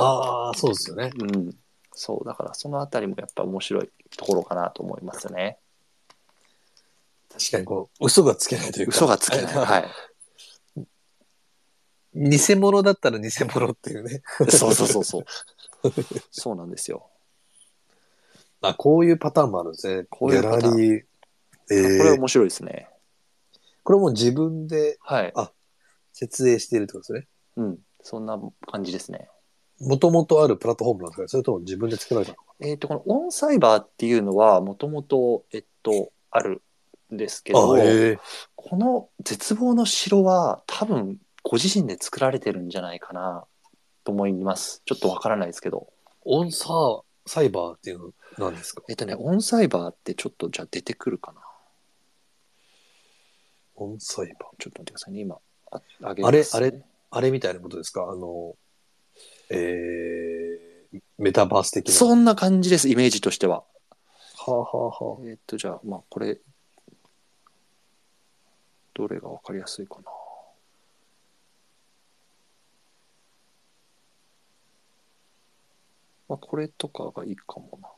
Speaker 3: ああ、そうですよね。
Speaker 2: うん、そうだからそのあたりもやっぱ面白いところかなと思いますね。
Speaker 3: 確かにこう、嘘がつけないというか。
Speaker 2: 嘘がつけない。はい。
Speaker 3: 偽物だったら偽物っていうね。
Speaker 2: そうそうそうそう。そうなんですよ。
Speaker 3: あ、こういうパターンもあるんですね。
Speaker 2: こういう
Speaker 3: ギャ
Speaker 2: パターン
Speaker 3: ラリー。えー、
Speaker 2: これ面白いですね。
Speaker 3: これもう自分で
Speaker 2: はい。
Speaker 3: 設営しているってことですね。
Speaker 2: うん。そんな感じですね。
Speaker 3: もともとあるプラットフォームなんですか？それとも自分で作られたのか？
Speaker 2: えっ、と、このオンサイバーっていうのはもともと、えっと、あるんですけど、
Speaker 3: え
Speaker 2: この絶望の城は多分ご自身で作られてるんじゃないかなと思います。ちょっとわからないですけど。
Speaker 3: オンサー、サイバーっていうのなんですか？
Speaker 2: えっとね、オンサイバーってちょっとじゃあ出てくるかな。
Speaker 3: オンサイバー。
Speaker 2: ちょっと待ってくださいね、今。ああげ
Speaker 3: あれ
Speaker 2: ますね
Speaker 3: あれあれみたいなことですか？あの、えー、メタバース的な。
Speaker 2: そんな感じです、イメージとしては。
Speaker 3: はあ、はあはあ、
Speaker 2: えーっと、じゃあ、まあ、これ、どれがわかりやすいかな。まあ、これとかがいいかもな。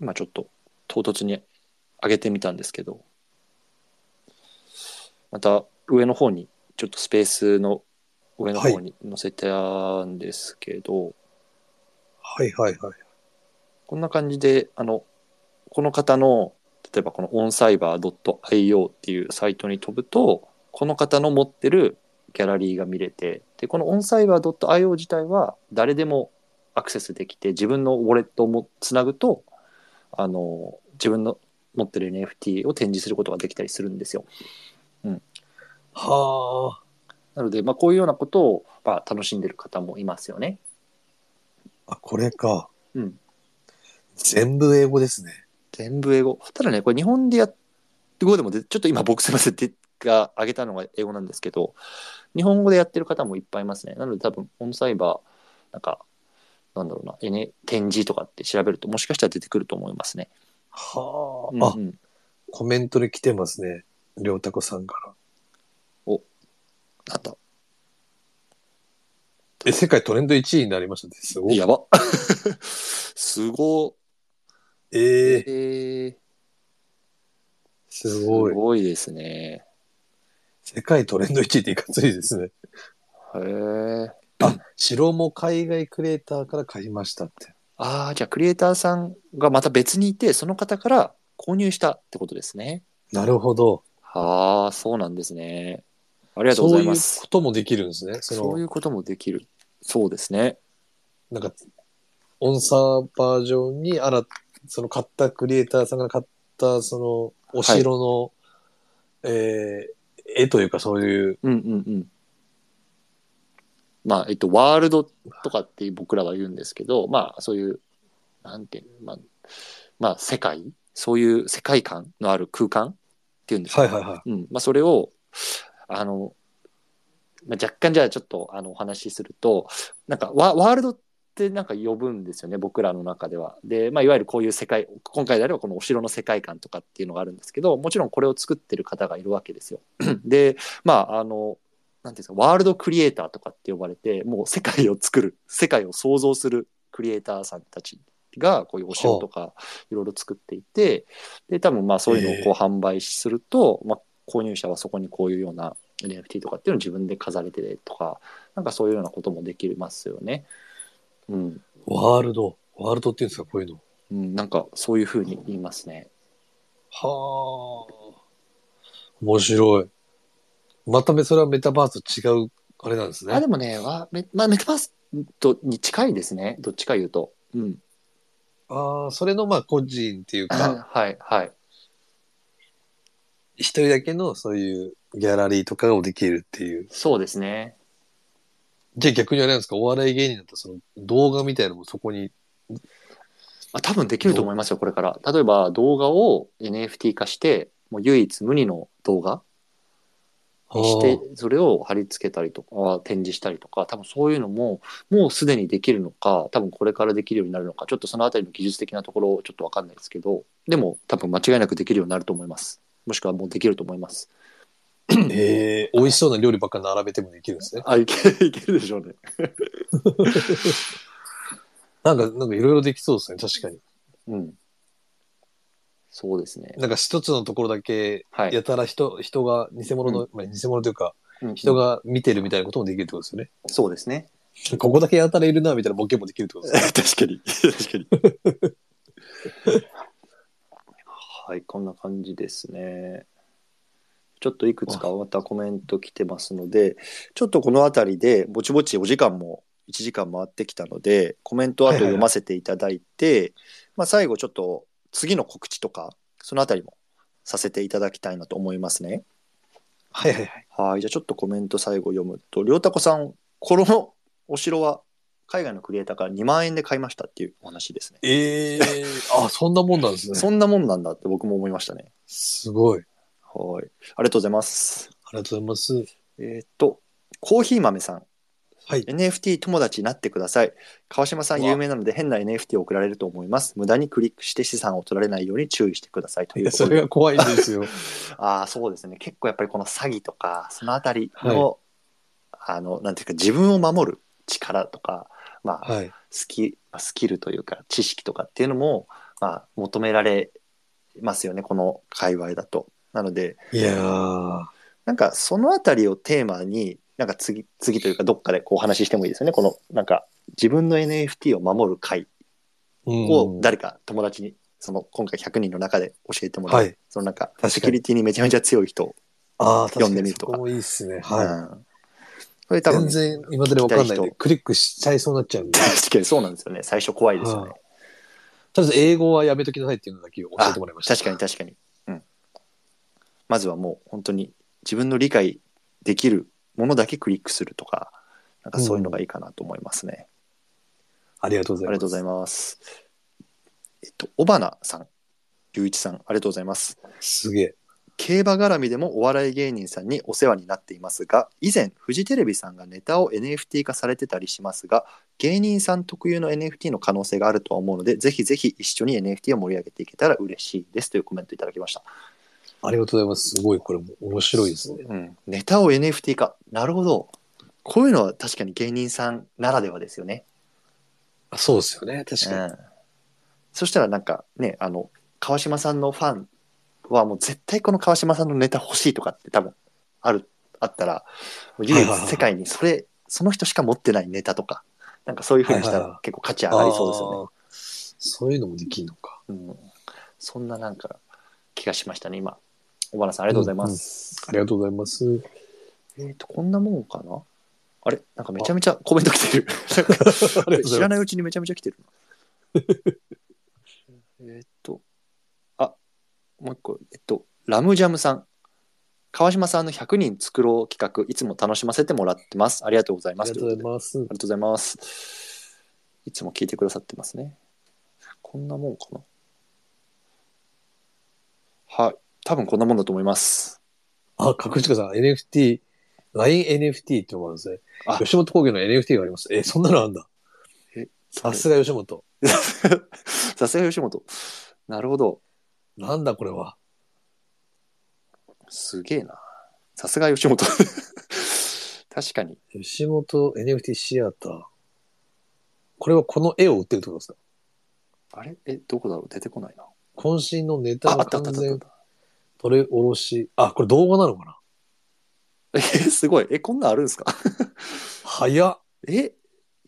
Speaker 2: 今ちょっと唐突に上げてみたんですけど、また上の方に、ちょっとスペースの上の方に載せたんですけど、
Speaker 3: はいはいはい。
Speaker 2: こんな感じで、あの、この方の、例えばこの oncyber.io っていうサイトに飛ぶと、この方の持ってるギャラリーが見れて、で、この oncyber.io 自体は誰でもアクセスできて、自分のウォレットをもつなぐと、あの、自分の持ってる NFT を展示することができたりするんですよ。
Speaker 3: は
Speaker 2: なので、まあ、こういうようなことを、まあ、楽しんでる方もいますよね。
Speaker 3: あ。あ、これか。
Speaker 2: うん。
Speaker 3: 全部英語ですね。
Speaker 2: 全部英語。ただね、これ日本でやって、語でもで、ちょっと今僕すいません、でが挙げたのが英語なんですけど、日本語でやってる方もいっぱいいますね。なので多分、オンサイバー、なんか、なんだろうな、N、展示とかって調べると、もしかしたら出てくると思いますね。
Speaker 3: はあ。あ、
Speaker 2: うんうん
Speaker 3: コメントで来てますね。りょうたこさんから。
Speaker 2: なんだ。
Speaker 3: え、世界トレンド1位になりましたって、すごい。
Speaker 2: やば。すご
Speaker 3: え
Speaker 2: い。
Speaker 3: ー、
Speaker 2: えー、す
Speaker 3: すごい。
Speaker 2: ごいですね。
Speaker 3: 世界トレンド1位っていかついですね。
Speaker 2: へえ。
Speaker 3: あ、城も海外クリエイターから買いましたって。
Speaker 2: ああ、じゃあクリエイターさんがまた別にいて、その方から購入したってことですね。
Speaker 3: なるほど。
Speaker 2: はあ、そうなんですね。ありがとうご
Speaker 3: そういう
Speaker 2: ざいます。
Speaker 3: こともできるんですね。そ
Speaker 2: ういうこともできる。そうですね。
Speaker 3: なんか、オンサーバー上に、あら、その買ったクリエイターさんが買った、その、お城の、えー絵というかそういう、
Speaker 2: うんうんうん。まあ、えっと、ワールドとかって僕らは言うんですけど、まあ、そういう、なんていうの、まあ、まあ、世界そういう世界観のある空間っていうんですか、
Speaker 3: はいはいはい。
Speaker 2: うん。まあ、それを、あの、まあ、若干じゃあちょっとあのお話しするとなんかワワールドってなんか呼ぶんですよね僕らの中では。で、まあ、いわゆるこういう世界今回であればこのお城の世界観とかっていうのがあるんですけどもちろんこれを作ってる方がいるわけですよ。でまああのなんていうんですかワールドクリエイターとかって呼ばれてもう世界を作る世界を創造するクリエイターさんたちがこういうお城とかいろいろ作っていてで多分まあそういうのをこう販売すると、まあ、購入者はそこにこういうような NFT とかっていうのを自分で飾れてとかなんかそういうようなこともできますよね。うん、
Speaker 3: ワールド。ワールドっていうんですか、こういうの。
Speaker 2: うん、なんかそういうふうに言いますね。
Speaker 3: はあ。面白い。まためそれはメタバースと違う、あれなんですね。
Speaker 2: あでもねわメ,、まあ、メタバースとに近いですねどっちか言うと。うん、
Speaker 3: ああ、それのまあ個人っていうか、
Speaker 2: はいはい
Speaker 3: 一人だけのそういうギャラリーとかができるっていう。
Speaker 2: そうですね。
Speaker 3: じゃあ逆にあれなんですか、お笑い芸人だとその動画みたいなのもそこに。
Speaker 2: あ多分できると思いますよこれから。例えば動画を NFT 化してもう唯一無二の動画にしてそれを貼り付けたりとか展示したりとか多分そういうのももうすでにできるのか多分これからできるようになるのかちょっとそのあたりの技術的なところちょっと分かんないですけどでも多分間違いなくできるようになると思いますもしくはもうできると思います
Speaker 3: ええ美味しそうな料理ばっか並べてもできるんですね。
Speaker 2: あいけいけるでしょうね。
Speaker 3: なんか、なんかいろいろできそうですね、確かに。
Speaker 2: うん。そうですね。
Speaker 3: なんか一つのところだけ、
Speaker 2: はい。
Speaker 3: やたら人、人が偽物の、まあ、偽物というか、
Speaker 2: うん。
Speaker 3: 人が見てるみたいなこともできるってことですよね。
Speaker 2: そうですね。
Speaker 3: ここだけやたらいるな、みたいなボケもできるってことですね。
Speaker 2: 確かに。確かに。はいこんな感じですねちょっといくつかまたコメント来てますのでちょっとこの辺りでぼちぼちお時間も1時間回ってきたのでコメントあと読ませていただいて、まあ、最後ちょっと次の告知とかその辺りもさせていただきたいなと思いますね。
Speaker 3: はいはいはい。
Speaker 2: はい、じゃあちょっとコメント最後読むと、りょうたこさん、このお城は海外のクリエイターから2万円で買いましたっていうお話ですね。
Speaker 3: ええあ、そんなもんなんですね。
Speaker 2: そんなもんなんだって僕も思いましたね。
Speaker 3: すごい。
Speaker 2: はい。ありがとうございます。
Speaker 3: ありがとうございます。
Speaker 2: えっ、と、コーヒー豆さん。
Speaker 3: はい。
Speaker 2: NFT 友達になってください。川島さん有名なので変な NFT を送られると思います。無駄にクリックして資産を取られないように注意してくださいと
Speaker 3: い
Speaker 2: う
Speaker 3: それが怖いんですよ。
Speaker 2: ああ、そうですね。結構やっぱりこの詐欺とか、そのあたりの、あの、なんていうか、自分を守る力とか、まあ、
Speaker 3: はい。
Speaker 2: スキスキルというか、知識とかっていうのも、まあ、求められますよね、この界隈だと。なので、
Speaker 3: いやー。
Speaker 2: なんかそのあたりをテーマに、なんか次、次というかどっかでこうお話ししてもいいですよね。この、なんか、自分の NFT を守る会を誰か友達に、その今回100人の中で教えてもらう。
Speaker 3: はい
Speaker 2: そのなんか、セキュリティにめちゃめちゃ強い人
Speaker 3: ああ、
Speaker 2: 読んでみるとか
Speaker 3: そこもいいっすね。はい。
Speaker 2: うんこれ多分
Speaker 3: 全然今までわかんないんで、クリックしちゃいそうになっちゃうんで。
Speaker 2: 確かにそうなんですよね最初怖いですよね、
Speaker 3: はいとりあえず英語はやめときなさいっていうのだけ教えてもらいました。
Speaker 2: 確かに確かに、うん、まずはもう本当に自分の理解できるものだけクリックするとかなんかそういうのがいいかなと思いますね、
Speaker 3: ありがとうございます。
Speaker 2: ありがとうございます。えっと尾花さん。龍一さんありがとうございます。
Speaker 3: すげえ。
Speaker 2: 競馬絡みでもお笑い芸人さんにお世話になっていますが以前フジテレビさんがネタを NFT 化されてたりしますが芸人さん特有の NFT の可能性があるとは思うのでぜひぜひ一緒に NFT を盛り上げていけたら嬉しいですというコメントいただきました、
Speaker 3: ありがとうございます。すごい、これも面白いですね。
Speaker 2: うん、ネタを NFT 化なるほどこういうのは確かに芸人さんならではですよね、
Speaker 3: あそうですよね。確かに。
Speaker 2: うん、そしたらなんかねあの川島さんのファンはもう絶対この川島さんのネタ欲しいとかって多分あるあったらもう唯一
Speaker 3: はいはいはい
Speaker 2: 世界にそれその人しか持ってないネタとかなんかそういうふうにした
Speaker 3: はいはいは
Speaker 2: ら結構価値上がりそうですよね、
Speaker 3: あーそういうのもできるのか。
Speaker 2: うん、そんななんか気がしましたね今小原さんありがとうございます、
Speaker 3: ありがとうございます。
Speaker 2: えっ、とこんなもんかな？あれ？なんかめちゃめちゃコメント来てる。知らないうちにめちゃめちゃ来てるな。えっとあもう一個えっとラムジャムさん。川島さんの100人作ろう企画いつも楽しませてもらってます。ありがとうございます。
Speaker 3: ありがとうございます。
Speaker 2: あ。りがとうございます。いつも聞いてくださってますね。こんなもんかな？はい多分こんなもんだと思います
Speaker 3: あ、角地さん、NFT LINENFT ってのがあるんですね
Speaker 2: あ。
Speaker 3: 吉本興業の NFT があります。え、そんなのあるんだ。さすが吉本。
Speaker 2: さすが吉本。なるほど。
Speaker 3: なんだこれは。
Speaker 2: すげえな。さすが吉本。確かに。
Speaker 3: 吉本 NFT シアター。これはこの絵を売ってるってことですか？
Speaker 2: あれ？え、どこだろう？出てこないな。
Speaker 3: 渾身のネ
Speaker 2: あ、
Speaker 3: タの
Speaker 2: あったあったあ
Speaker 3: 完全。取れ下ろし。あ、これ動画なのかな？
Speaker 2: え、すごい。え、こんなんあるんですか？
Speaker 3: 早っ。
Speaker 2: え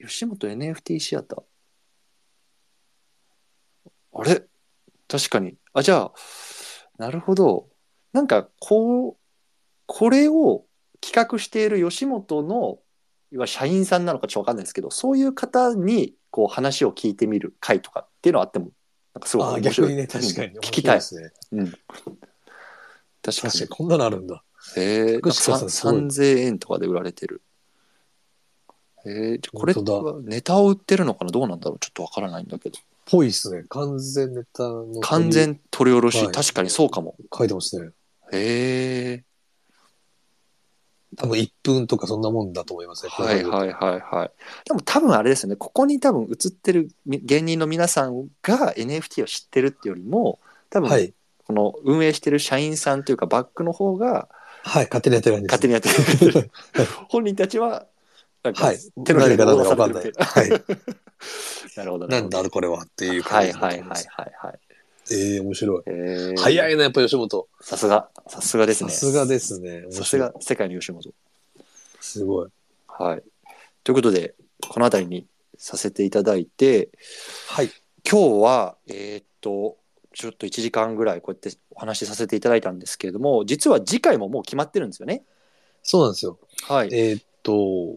Speaker 2: 吉本 NFT シアター？あれ？確かに。あ、じゃあ、なるほど。なんか、こう、これを企画している吉本の、いわ社員さんなのかちょっとわかんないですけど、そういう方に、こう、話を聞いてみる会とかっていうのはあっても、なんかすごい
Speaker 3: あ、
Speaker 2: 面白い。
Speaker 3: 逆にね、確かに。
Speaker 2: うん聞きたい。
Speaker 3: ですね。
Speaker 2: うん。確かに。
Speaker 3: こんなのあるんだ。
Speaker 2: へえ、
Speaker 3: 福島さんすごい
Speaker 2: 3000円とかで売られてる。へえ、じゃあこれネタを売ってるのかなどうなんだろうちょっとわからないんだけど。
Speaker 3: ぽいっすね。完全ネタの。
Speaker 2: 完。全取り下ろし、
Speaker 3: はい
Speaker 2: 確かにそうかも。
Speaker 3: 書いてますね。
Speaker 2: へえ、
Speaker 3: 多分1分とかそんなもんだと思いますね。
Speaker 2: はいはいはいはい。でも多分あれですよね、ここに多分映ってるみ芸人の皆さんが NFT を知ってるってよりも、多分
Speaker 3: はい。
Speaker 2: この運営してる社員さんというかバックの方が
Speaker 3: はい、勝手にやってるんです。
Speaker 2: 勝手にやってる。本人たちは、なんか
Speaker 3: はい。
Speaker 2: 手のひらで
Speaker 3: 何
Speaker 2: 踊ら
Speaker 3: かなん
Speaker 2: されてるみたいな。
Speaker 3: かんない。はい。
Speaker 2: なるほど
Speaker 3: なんだあれこれはっていう
Speaker 2: はい
Speaker 3: 感じ
Speaker 2: はいはい
Speaker 3: 思い。
Speaker 2: はいはい。
Speaker 3: ええ、面白い。
Speaker 2: えー
Speaker 3: 早いな、やっぱ吉本。
Speaker 2: さすが、さすがですね。
Speaker 3: さすがですね。面
Speaker 2: さすが世界の吉本。
Speaker 3: すごい。
Speaker 2: はい。ということで、この辺りにさせていただいて、
Speaker 3: はい。
Speaker 2: 今日は、えーっと、ちょっと1時間ぐらいこうやってお話しさせていただいたんですけれども、実は次回ももう決まってるんですよね。
Speaker 3: そうなんですよ。
Speaker 2: はい。
Speaker 3: えーっと、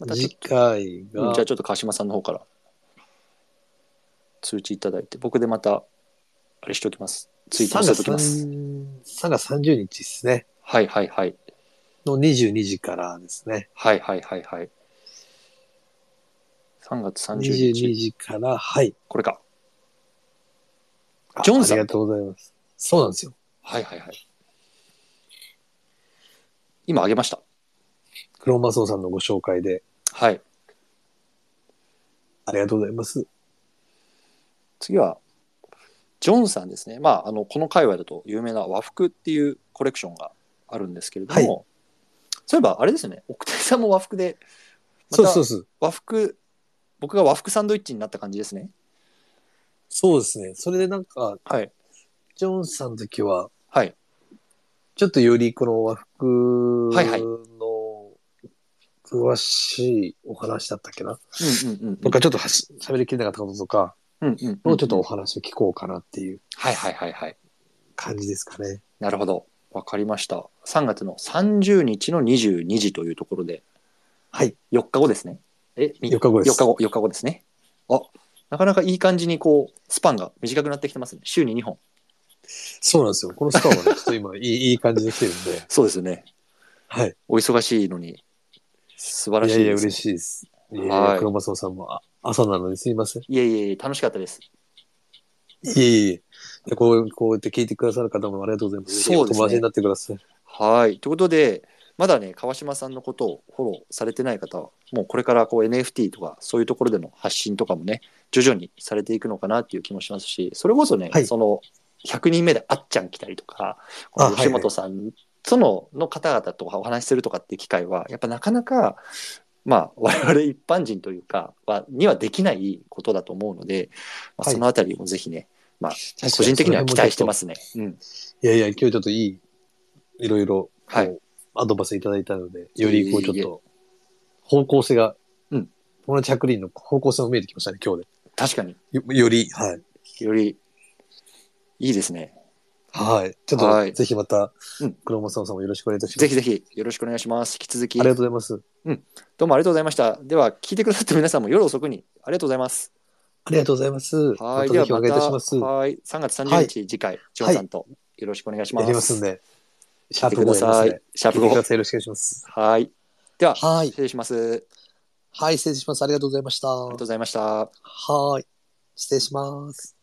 Speaker 3: 次
Speaker 2: またちょっと
Speaker 3: 回が
Speaker 2: うんじゃあ、ちょっと川島さんの方から通知いただいて、僕でまた、あれしておきます。ツイート
Speaker 3: 3月
Speaker 2: 載せておきます。
Speaker 3: 3月30日ですね。
Speaker 2: はいはいはい。
Speaker 3: の22時からですね。
Speaker 2: はいはいはいはい。3月30
Speaker 3: 22
Speaker 2: 日。
Speaker 3: 時から、はい。
Speaker 2: これか。
Speaker 3: あ
Speaker 2: ジョンさん
Speaker 3: ありがとうございます。そうなんですよ。
Speaker 2: はいはいはい。今あげました。
Speaker 3: クローマソーさんのご紹介で、
Speaker 2: はい。
Speaker 3: ありがとうございます。
Speaker 2: 次は、ジョンさんですね。まあ、あの、この界隈だと有名な和服っていうコレクションがあるんですけれども、
Speaker 3: は
Speaker 2: そういえばあれですね、奥谷さんも和服で、また
Speaker 3: そうそうそう。
Speaker 2: 和服、僕が和服サンドイッチになった感じですね。
Speaker 3: そうですね。それでなんか、
Speaker 2: はい。
Speaker 3: ジョンさんの時は、
Speaker 2: はい。
Speaker 3: ちょっとよりこの和服
Speaker 2: はいはい
Speaker 3: の詳しいお話だったっけな？
Speaker 2: うんうんうん。
Speaker 3: とかちょっとはし喋りきれなかったこととか
Speaker 2: うんうんうん。
Speaker 3: をちょっとお話を聞こうかなっていう
Speaker 2: はいはいはいはい。
Speaker 3: 感じですかね。
Speaker 2: なるほど。わかりました。3月の30日の22時というところで、
Speaker 3: はい。
Speaker 2: 4日後ですね。え、
Speaker 3: 4日後です
Speaker 2: 4日後、4日後ですね。あ、なかなかいい感じにこう、スパンが短くなってきてますね。週に2本。
Speaker 3: そうなんですよ。このスパンはね、ちょっと今いい いい感じで来てるんで。
Speaker 2: そうですよね。
Speaker 3: はい。
Speaker 2: お忙しいのに、素晴ら
Speaker 3: いやいや、
Speaker 2: しいです。
Speaker 3: 嬉しいです。いやい
Speaker 2: はい
Speaker 3: や、黒松さんもあ朝なのにすいません。
Speaker 2: いえいえいえ、楽しかったです。
Speaker 3: いえいえ。こうこうやって聞いてくださる方もありがとうございます。
Speaker 2: そうですね
Speaker 3: 友達になってください。
Speaker 2: はい。ということで、まだね、川島さんのことをフォローされてない方は、もうこれからこう NFT とか、そういうところでの発信とかもね、徐々にされていくのかなっていう気もしますし、それこそね、
Speaker 3: はい
Speaker 2: その、100人目であっちゃん来たりとか、こ
Speaker 3: あ
Speaker 2: の吉本さんとのの方々とお話しするとかっていう機会は、やっぱなかなか、まあ、我々一般人というか、はにはできないことだと思うので、まあ、
Speaker 3: はい
Speaker 2: そのあたりをぜひね、まあ、
Speaker 3: 確かに
Speaker 2: 個人的には期待してますね。うん。
Speaker 3: いやいや、今日ちょっといい、いろいろ、
Speaker 2: はい
Speaker 3: アドバイスいただいたので、よりこうちょっと、方向性が、
Speaker 2: うん。
Speaker 3: 友達100人の方向性も見えてきましたね、今日
Speaker 2: 確かに、
Speaker 3: で。よより、はい。
Speaker 2: より、いいですね。
Speaker 3: はい。ちょっと、
Speaker 2: はい
Speaker 3: ぜひまた
Speaker 2: うん、
Speaker 3: 黒松さんもよろしくお願いいたします。
Speaker 2: ぜひぜひよろしくお願いします。引き続き、
Speaker 3: ありがとうございます。
Speaker 2: どうもありがとうございました。では、聞いてくださった皆さんも夜遅くにありがとうございます。
Speaker 3: ありがとうございます。
Speaker 2: はい。ではまた、
Speaker 3: 願いいたします。
Speaker 2: はい。3月30日、次回、ジョンさんとよろしくお願いします。
Speaker 3: やりますんで、シャープ5
Speaker 2: ださい
Speaker 3: やりますね。。
Speaker 2: シャープ5。
Speaker 3: 聞いてください。よろしくお願いします。
Speaker 2: はい。では、
Speaker 3: はい。
Speaker 2: 失礼します。あ
Speaker 3: はい、失礼します。ありがとうございました。
Speaker 2: りがとうございました。
Speaker 3: はい。失礼します。